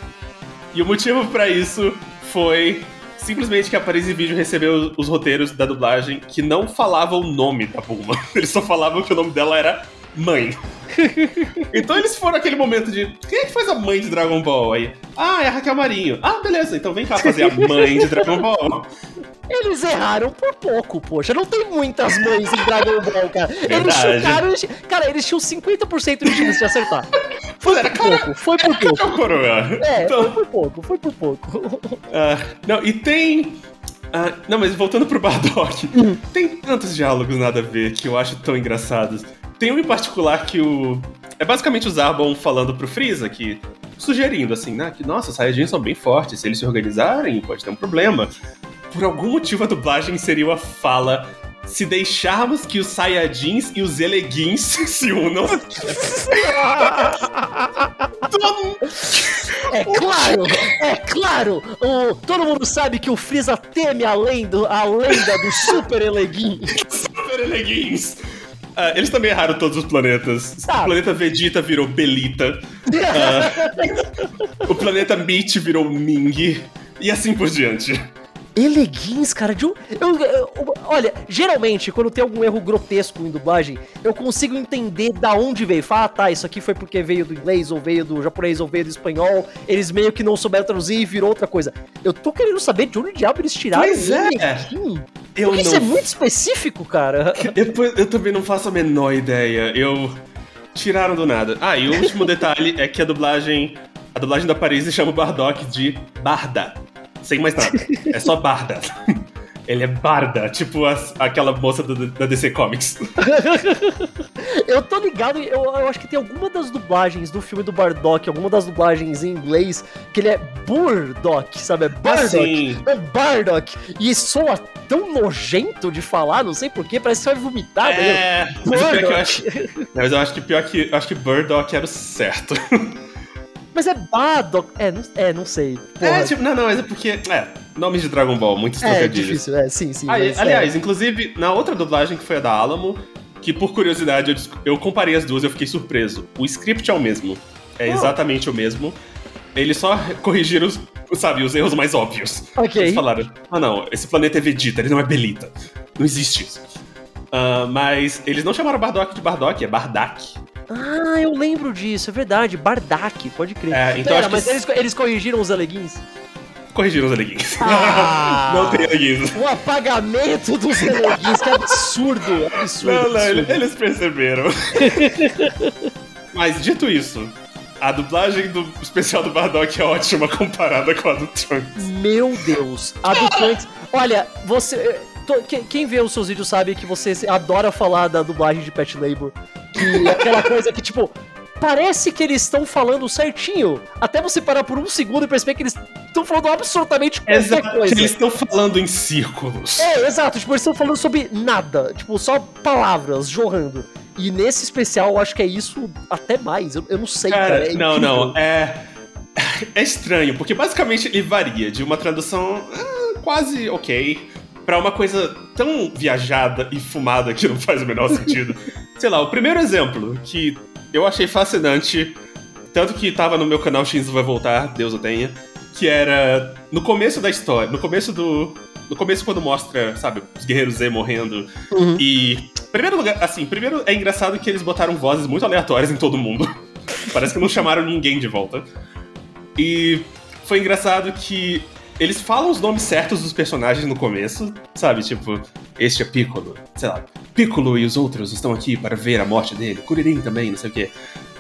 E o motivo pra isso foi simplesmente que a Paris Video recebeu os roteiros da dublagem que não falavam o nome da Bulma. Eles só falavam que o nome dela era Mãe. Então eles foram aquele momento de quem é que faz a mãe de Dragon Ball? Aí, ah, é a Raquel Marinho. Ah, beleza, então vem cá fazer a mãe de Dragon Ball. Eles erraram por pouco, poxa. Não tem muitas mães em Dragon Ball, cara. Eles chutaram. eles- Cara, eles tinham 50% de chance de acertar. Foi Era por pouco, foi por pouco. É, Então, foi por pouco, foi por pouco. não, e tem Ah, não, mas voltando pro Bardock, tem tantos diálogos nada a ver que eu acho tão engraçados. Tem um em particular que o. É basicamente o Zarbon falando pro Freeza que. Sugerindo assim, né? Que, nossa, os Saiyajins são bem fortes. Se eles se organizarem, pode ter um problema. Por algum motivo a dublagem inseriu a fala. Se deixarmos que os Saiyajins e os Eleguins se unam. É claro, é claro. O, todo mundo sabe que o Freeza teme a lenda, a lenda do Super Eleguin. Super Eleguins. Ah, eles também erraram todos os planetas. Ah. O planeta Vegeta virou Belita. Ah, o planeta Meat virou Ming. E assim por diante. Eleguins, cara, de um. eu- eu- olha, geralmente, quando tem algum erro grotesco em dublagem, eu consigo entender da onde veio. Fala, ah, tá, isso aqui foi porque veio do inglês, ou veio do japonês, ou veio do espanhol. Eles meio que não souberam traduzir e virou outra coisa. Eu tô querendo saber de onde diabo eles tiraram Pois é. Eleguin. Eu Porque isso é muito específico, cara. Depois, eu também não faço a menor ideia. Eu. Tiraram do nada. Ah, e o último detalhe é que a dublagem. A dublagem da Paris chama o Bardock de Barda. Sem mais nada. É só Barda. Ele é Barda, tipo as- aquela moça do- da DC Comics. Eu tô ligado, eu, eu acho que tem alguma das dublagens do filme do Bardock, alguma das dublagens em inglês, que ele é Burdock, sabe? É Bardock. sim. É Bardock. E soa tão nojento de falar, não sei porquê, parece que você vai vomitar. né? É, mas, o pior é que eu acho, mas eu acho que pior que eu acho que Burdock era o certo. Mas é Bardock. É, não, é, não sei. Porra. É, tipo, não, não, mas é porque. É, nomes de Dragon Ball, muitos É, trocadilhos. difícil, é, sim, sim. Ah, mas, aliás, é. inclusive, na outra dublagem que foi a da Alamo, que por curiosidade eu, eu comparei as duas e eu fiquei surpreso. O script é o mesmo. É Oh. exatamente o mesmo. Eles só corrigiram os, sabe, os erros mais óbvios. Ok. Eles falaram, ah não, esse planeta é Vegeta, ele não é Belita. Não existe isso. Ah, mas eles não chamaram Bardock de Bardock, é Bardak. Ah, eu lembro disso, é verdade. Bardak, pode crer. É, então Pera, acho que mas eles, eles corrigiram os aleguins? corrigiram os eleguins. Ah! não tem eleguins. O apagamento dos aleguins, que absurdo, absurdo. Não, não, absurdo. ele- eles perceberam. Mas dito isso, a dublagem do especial do Bardock é ótima comparada com a do Trunks. Meu Deus, a do Trunks. Olha, você. To- que- Quem vê os seus vídeos sabe que você adora falar da dublagem de Pet Labor. Que é aquela coisa que, tipo, parece que eles estão falando certinho. Até você parar por um segundo e perceber que eles estão falando absolutamente qualquer Exato, coisa. eles estão falando em círculos. É, exato, tipo, eles estão falando sobre nada. Tipo, só palavras jorrando. E nesse especial eu acho que é isso até mais. Eu, eu não sei, cara. Cara, é não, não, é. É estranho, porque basicamente ele varia de uma tradução ah, quase ok pra uma coisa tão viajada e fumada que não faz o menor sentido. Sei lá, o primeiro exemplo que eu achei fascinante, tanto que tava no meu canal Shinzo Vai Voltar, Deus o tenha, que era no começo da história, no começo do. No começo, quando mostra, sabe, os guerreiros Z morrendo. Uhum. E. Primeiro lugar, assim, primeiro é engraçado que eles botaram vozes muito aleatórias em todo mundo. Parece que não chamaram ninguém de volta. E foi engraçado que eles falam os nomes certos dos personagens no começo, sabe? Tipo, este é Piccolo, sei lá. Piccolo e os outros estão aqui para ver a morte dele. Kuririn também, não sei o quê.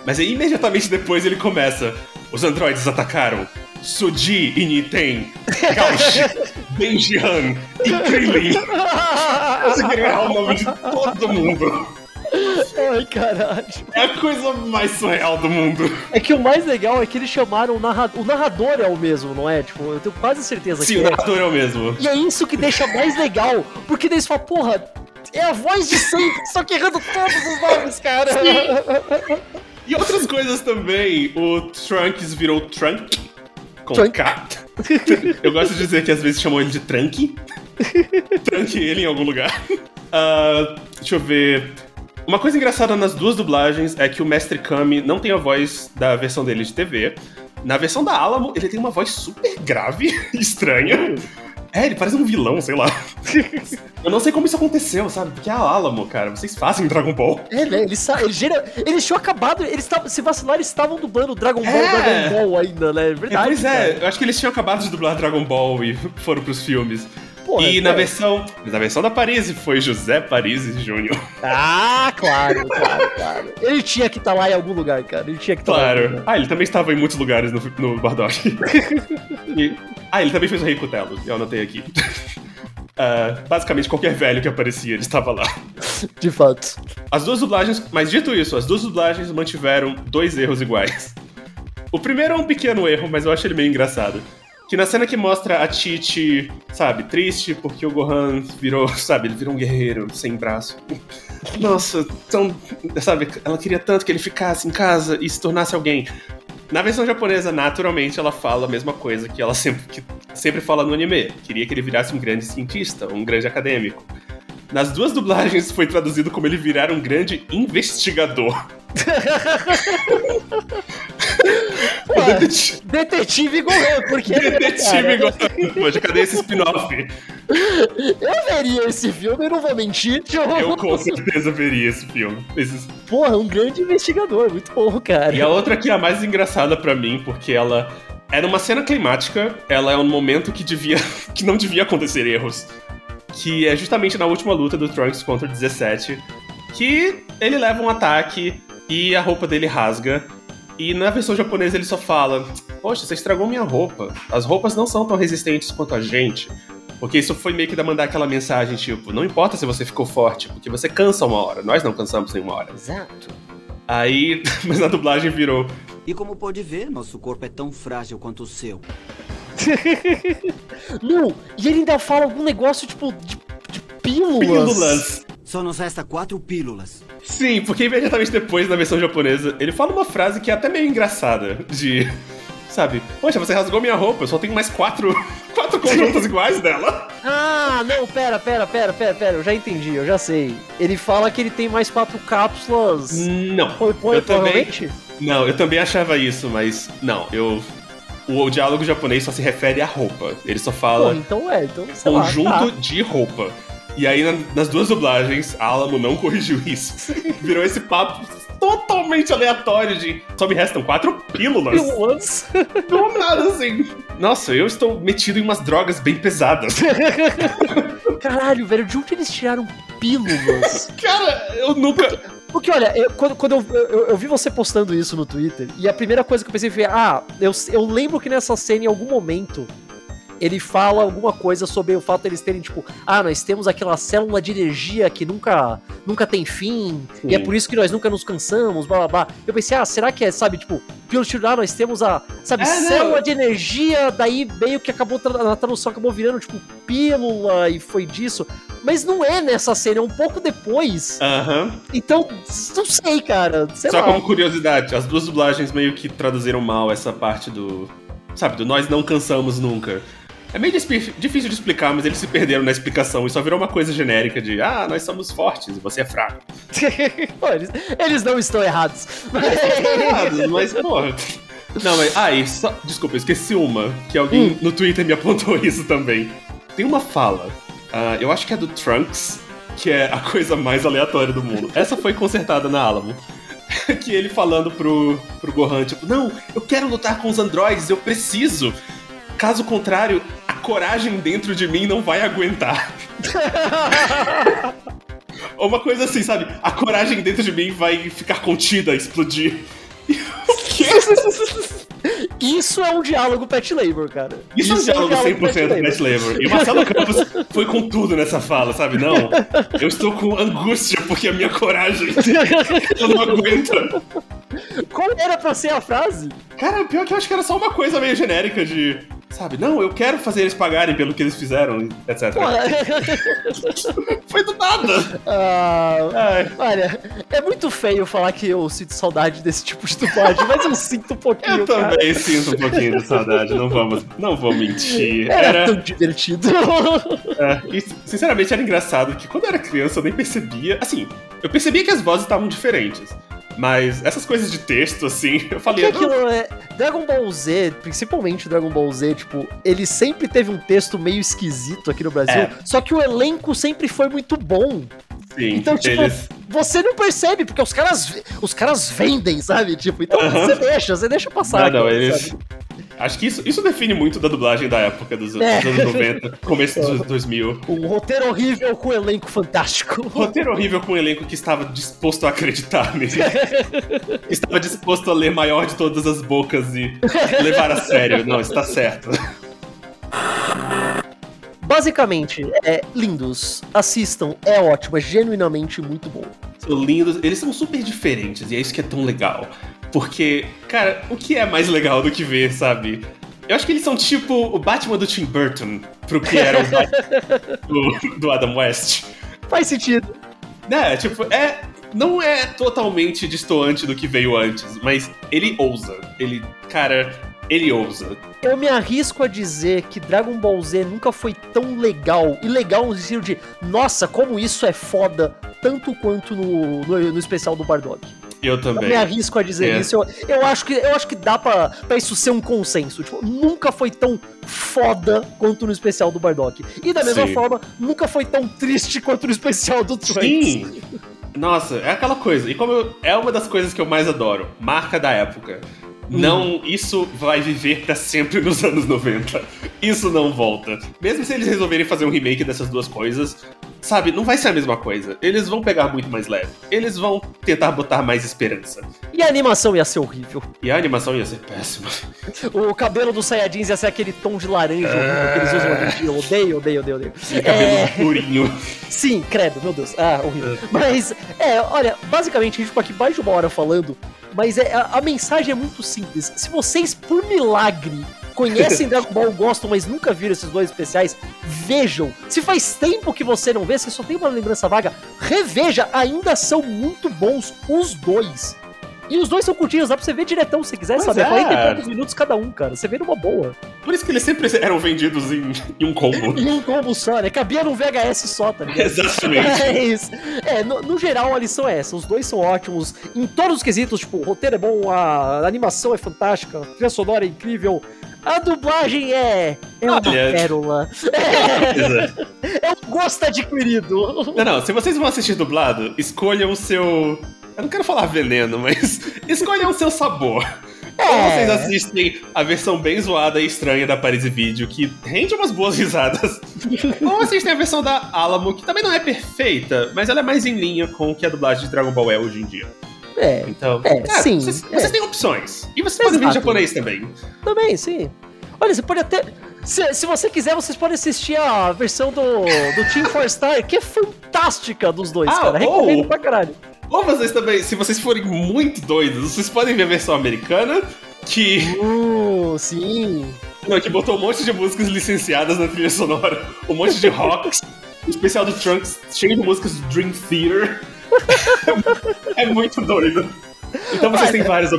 Mas aí, imediatamente depois ele começa. Os androides atacaram Suji e Niten, Gauch, Benjian e Krillin. Só queria errar o nome de todo mundo. Ai, caralho. É a coisa mais surreal do mundo. É que o mais legal é que eles chamaram o narrador. O narrador é o mesmo, não é? Tipo, eu tenho quase certeza Sim, que o é. narrador é o mesmo. E é isso que deixa mais legal. Porque daí eles falam, porra, é a voz de sempre, só que errando todos os nomes, cara. E outras coisas também. O Trunks virou Trunk. Com Trunk. K. Eu gosto de dizer que às vezes chamam ele de Trunk. Trunk ele em algum lugar. Ah, deixa eu ver. Uma coisa engraçada nas duas dublagens é que o Mestre Kami não tem a voz da versão dele de TV. Na versão da Alamo, ele tem uma voz super grave estranha. É, ele parece um vilão, sei lá. Eu não sei como isso aconteceu, sabe? Porque é a Alamo, cara. Vocês fazem Dragon Ball. É, né? Eles, eles, gera- eles tinham acabado. Eles tavam, se vacilar, eles estavam dublando Dragon Ball, É. Dragon Ball ainda, né? É É, verdade. pois é, cara. eu acho que eles tinham acabado de dublar Dragon Ball e foram pros filmes. Porra, e na é. versão. Na versão da Paris foi José Paris Júnior. Ah, claro, claro, claro. Ele tinha que estar lá em algum lugar, cara. Ele tinha que estar lá. em algum Claro. lugar. Ah, ele também estava em muitos lugares no, no Bardock. E- ah, ele também fez o Rei Cutelo, eu anotei aqui. Uh, basicamente, qualquer velho que aparecia, ele estava lá. De fato. As duas dublagens, mas dito isso, as duas dublagens mantiveram dois erros iguais. O primeiro é um pequeno erro, mas eu acho ele meio engraçado. Que na cena que mostra a Titi, sabe, triste porque o Gohan virou, sabe, ele virou um guerreiro sem braço. Nossa, tão. Sabe, ela queria tanto que ele ficasse em casa e se tornasse alguém. Na versão japonesa, naturalmente, ela fala a mesma coisa que ela sempre, que sempre fala no anime. Queria que ele virasse um grande cientista, um grande acadêmico. Nas duas dublagens foi traduzido como ele virar um grande investigador. Detetive... detetive Gohan, porque. Detetive Gohan. Poxa, cadê esse spin-off? Eu veria esse filme, eu não vou mentir. Eu com certeza veria esse filme. Esses... Porra, um grande investigador, muito bom, cara. E a outra que é a mais engraçada para mim, porque ela. Era uma cena climática, ela é um momento que devia. que não devia acontecer erros. Que é justamente na última luta do Trunks contra o 17. Que ele leva um ataque e a roupa dele rasga. E na versão japonesa ele só fala: Poxa, você estragou minha roupa. As roupas não são tão resistentes quanto a gente. Porque isso foi meio que da mandar aquela mensagem, tipo, não importa se você ficou forte, porque você cansa uma hora. Nós não cansamos nenhuma hora. Exato. Aí, mas na dublagem virou. E como pode ver, nosso corpo é tão frágil quanto o seu. não, e ele ainda fala algum negócio, tipo, de, de pílulas. Pílulas. Só nos resta quatro pílulas. Sim, porque imediatamente depois, na versão japonesa, ele fala uma frase que é até meio engraçada. De. Sabe? Poxa, você rasgou minha roupa, eu só tenho mais quatro. quatro conjuntos iguais dela. Ah, não, pera, pera, pera, pera, pera, eu já entendi, eu já sei. Ele fala que ele tem mais quatro cápsulas. Não. Põe, põe, eu também. Não, eu também achava isso, mas. Não, eu o, o, diálogo japonês só se refere à roupa. Ele só fala. Pô, então é, então. Conjunto lá, tá. de roupa. E aí, na, nas duas dublagens, a Alamo não corrigiu isso. Virou esse papo totalmente aleatório de só me restam quatro pílulas. Pílulas? Do nada, assim. Nossa, eu estou metido em umas drogas bem pesadas. Caralho, velho, de onde eles tiraram pílulas? Cara, eu nunca. Porque, olha, eu, quando, quando eu, eu, eu, vi você postando isso no Twitter, e a primeira coisa que eu pensei foi: ah, eu, eu lembro que nessa cena, em algum momento, ele fala alguma coisa sobre o fato deles terem, tipo, ah, nós temos aquela célula de energia que nunca, nunca tem fim, Sim. e é por isso que nós nunca nos cansamos, blá blá blá. Eu pensei, ah, será que é, sabe, tipo, pelo ah, nós temos a, sabe, é, célula não. de energia, daí meio que acabou, na tradução acabou virando, tipo, pílula, e foi disso. Mas não é nessa cena, é um pouco depois. Aham. Então, não sei, cara. Sei Só lá. como curiosidade, as duas dublagens meio que traduziram mal essa parte do. Sabe, do nós não cansamos nunca. É meio difícil de explicar, mas eles se perderam na explicação e só virou uma coisa genérica de ah, nós somos fortes e você é fraco. Pô, eles, eles, não estão errados. Eles estão errados, mas porra. Não, mas. Ah, e só. Desculpa, eu esqueci uma, que alguém hum. no Twitter me apontou isso também. Tem uma fala, uh, eu acho que é do Trunks, que é a coisa mais aleatória do mundo. Essa foi consertada na Alamo. que ele falando pro, pro Gohan, tipo, não, eu quero lutar com os androides, eu preciso. Caso contrário, a coragem dentro de mim não vai aguentar. Ou uma coisa assim, sabe? A coragem dentro de mim vai ficar contida, explodir. o quê? Isso é um diálogo pet labor, cara. Isso, Isso é um diálogo, é um diálogo 100% pet labor. pet labor. E o Marcelo Campos foi com tudo nessa fala, sabe? Não, eu estou com angústia porque a minha coragem eu não aguenta. Qual era pra ser a frase? Cara, pior que eu acho que era só uma coisa meio genérica de Sabe? Não, eu quero fazer eles pagarem pelo que eles fizeram, etc. Foi do nada! Ah, olha, é muito feio falar que eu sinto saudade desse tipo de dublagem, mas eu sinto um pouquinho. Eu cara. também sinto um pouquinho de saudade, não vamos, não vou mentir. Era, era... tão divertido. É, e, sinceramente, era engraçado que quando eu era criança eu nem percebia. Assim, eu percebia que as vozes estavam diferentes. Mas essas coisas de texto, assim, eu falei. Que aquilo é. Dragon Ball Z, principalmente Dragon Ball Z, tipo, ele sempre teve um texto meio esquisito aqui no Brasil. É. Só que o elenco sempre foi muito bom. Sim, então, tipo, eles... você não percebe, porque os caras, os caras vendem, sabe? Tipo, então uh -huh. você deixa, você deixa passar. Não, não, eles, sabe? Acho que isso, isso define muito da dublagem da época dos, é. dos anos 90, começo dos 2000. Um roteiro horrível com um elenco fantástico. Um roteiro horrível com um elenco que estava disposto a acreditar nele. estava disposto a ler maior de todas as bocas e levar a sério. Não, está certo. basicamente, é lindos. Assistam, é ótimo, é genuinamente muito bom. São lindos, eles são super diferentes, e é isso que é tão legal. Porque, cara, o que é mais legal do que ver, sabe? Eu acho que eles são tipo o Batman do Tim Burton pro que era o Batman do, do Adam West. Faz sentido. Né, tipo, é. Não é totalmente distoante do que veio antes, mas ele ousa. Ele, cara, ele ousa. Eu me arrisco a dizer que Dragon Ball Z nunca foi tão legal. E legal no sentido de, nossa, como isso é foda, tanto quanto no, no, no especial do Bardock. Eu também. Eu me arrisco a dizer É. isso. Eu, eu, acho que, eu acho que dá pra, pra isso ser um consenso. Tipo, nunca foi tão foda quanto no especial do Bardock. E da mesma Sim. forma, nunca foi tão triste quanto no especial do Trunks. Sim! Nossa, é aquela coisa. E como eu- é uma das coisas que eu mais adoro, marca da época. Não, isso vai viver pra sempre nos anos 90. Isso não volta. Mesmo se eles resolverem fazer um remake dessas duas coisas, sabe, não vai ser a mesma coisa. Eles vão pegar muito mais leve. Eles vão tentar botar mais esperança. E a animação ia ser horrível. E a animação ia ser péssima. O cabelo dos Saiyajins ia ser aquele tom de laranja horrível que eles usam hoje em dia. Eu odeio, odeio, odeio, odeio. E cabelo escurinho. Sim, credo, meu Deus. Ah, horrível. Mas, é, olha, basicamente a gente ficou aqui mais de uma hora falando, mas é, a, a mensagem é muito simples. Se vocês, por milagre, conhecem Dragon Ball, gostam, mas nunca viram esses dois especiais, vejam. Se faz tempo que você não vê, você só tem uma lembrança vaga, reveja, ainda são muito bons os dois. E os dois são curtinhos, dá pra você ver diretão se quiser, sabe? é. 40 e poucos minutos cada um, cara. Você vê numa boa. Por isso que eles sempre eram vendidos em, em um combo. E um combo só, né? Cabia num VHS só, tá ligado? Exatamente. É isso. É, no, no geral a lição é essa. Os dois são ótimos em todos os quesitos. Tipo, o roteiro é bom, a animação é fantástica, a trilha sonora é incrível. A dublagem é. É uma Olha. pérola. É, é um gosto adquirido. Não, não, se vocês vão assistir dublado, escolham o seu. Eu não quero falar veneno, mas escolham o seu sabor. Ou É. vocês assistem a versão bem zoada e estranha da Paris Video, que rende umas boas risadas. Ou assistem a versão da Alamo, que também não é perfeita, mas ela é mais em linha com o que a dublagem de Dragon Ball é hoje em dia. É, Então, É, cara, sim, vocês, é. vocês têm opções. E vocês podem ver em Exato. japonês também. também, sim. Olha, você pode até. Se, se você quiser, vocês podem assistir a versão do, do Team Four Star, que é fantástica dos dois, Ah, cara. Recomendo ou- pra caralho. Ou vocês também, se vocês forem muito doidos, vocês podem ver a versão americana, que Uh, sim. Não, que botou um monte de músicas licenciadas na trilha sonora, um monte de rocks, o especial do Trunks cheio de músicas do Dream Theater. É muito doido. Então vocês têm várias.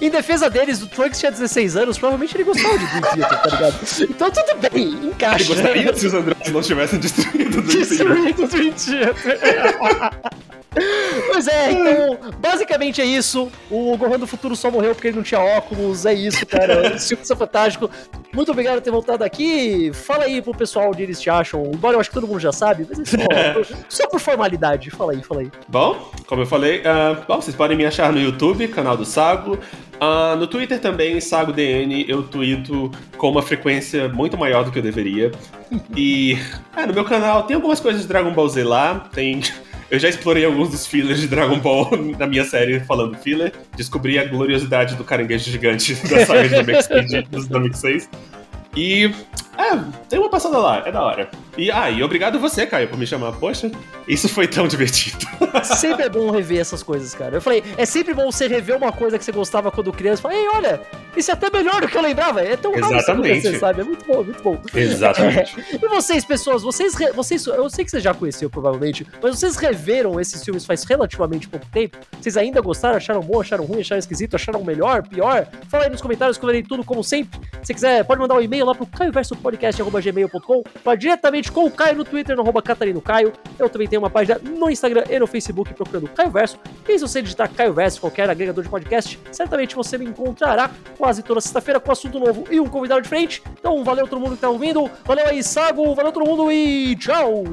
Em defesa deles, o Trunks tinha 16 anos, provavelmente ele gostava de Dream Theater, tá ligado? Então tudo bem, Ele encaixa. gostaria se os androides não tivessem destruído o Dream Theater. Destruindo o Dream Theater. Pois é, então, basicamente é isso. O Gohan do Futuro só morreu porque ele não tinha óculos. É isso, cara. Filme é fantástico. Muito obrigado por ter voltado aqui. Fala aí pro pessoal onde eles te acham. Embora eu acho que todo mundo já sabe, mas é só, só por formalidade. Fala aí, fala aí. Bom, como eu falei, ah, bom, vocês podem me achar no YouTube, canal do Sago. Ah, no Twitter também, SagoDN, eu tweeto com uma frequência muito maior do que eu deveria. E é, no meu canal tem algumas coisas de Dragon Ball Z lá. Tem. Eu já explorei alguns dos fillers de Dragon Ball na minha série falando filler. Descobri a gloriosidade do caranguejo gigante da saga de Namek Speed dos Namek 6. E. É, tem uma passada lá, é da hora. E, ah, e obrigado você, Caio, por me chamar. Poxa, isso foi tão divertido. Sempre é bom rever essas coisas, cara. Eu falei, é sempre bom você rever uma coisa que você gostava quando criança. Fala, ei, olha, isso é até melhor do que eu lembrava. É tão Exatamente. acontecer, sabe? É muito bom, muito bom. Exatamente. E vocês, pessoas, vocês, vocês, eu sei que você já conheceu provavelmente, mas vocês reveram esses filmes faz relativamente pouco tempo? Vocês ainda gostaram? Acharam bom? Acharam ruim? Acharam esquisito? Acharam melhor? Pior? Fala aí nos comentários que eu tudo como sempre. Se quiser, pode mandar um e-mail lá pro caioversopodcast.gmail.com, vá diretamente com o Caio no Twitter, no arroba Catarino Caio. Eu também tenho uma página no Instagram e no Facebook procurando Caio Verso. E se você digitar Caio Verso, qualquer agregador de podcast, certamente você me encontrará quase toda sexta-feira com assunto novo e um convidado de frente. Então valeu todo mundo que tá ouvindo, valeu aí, Sago, valeu todo mundo e tchau!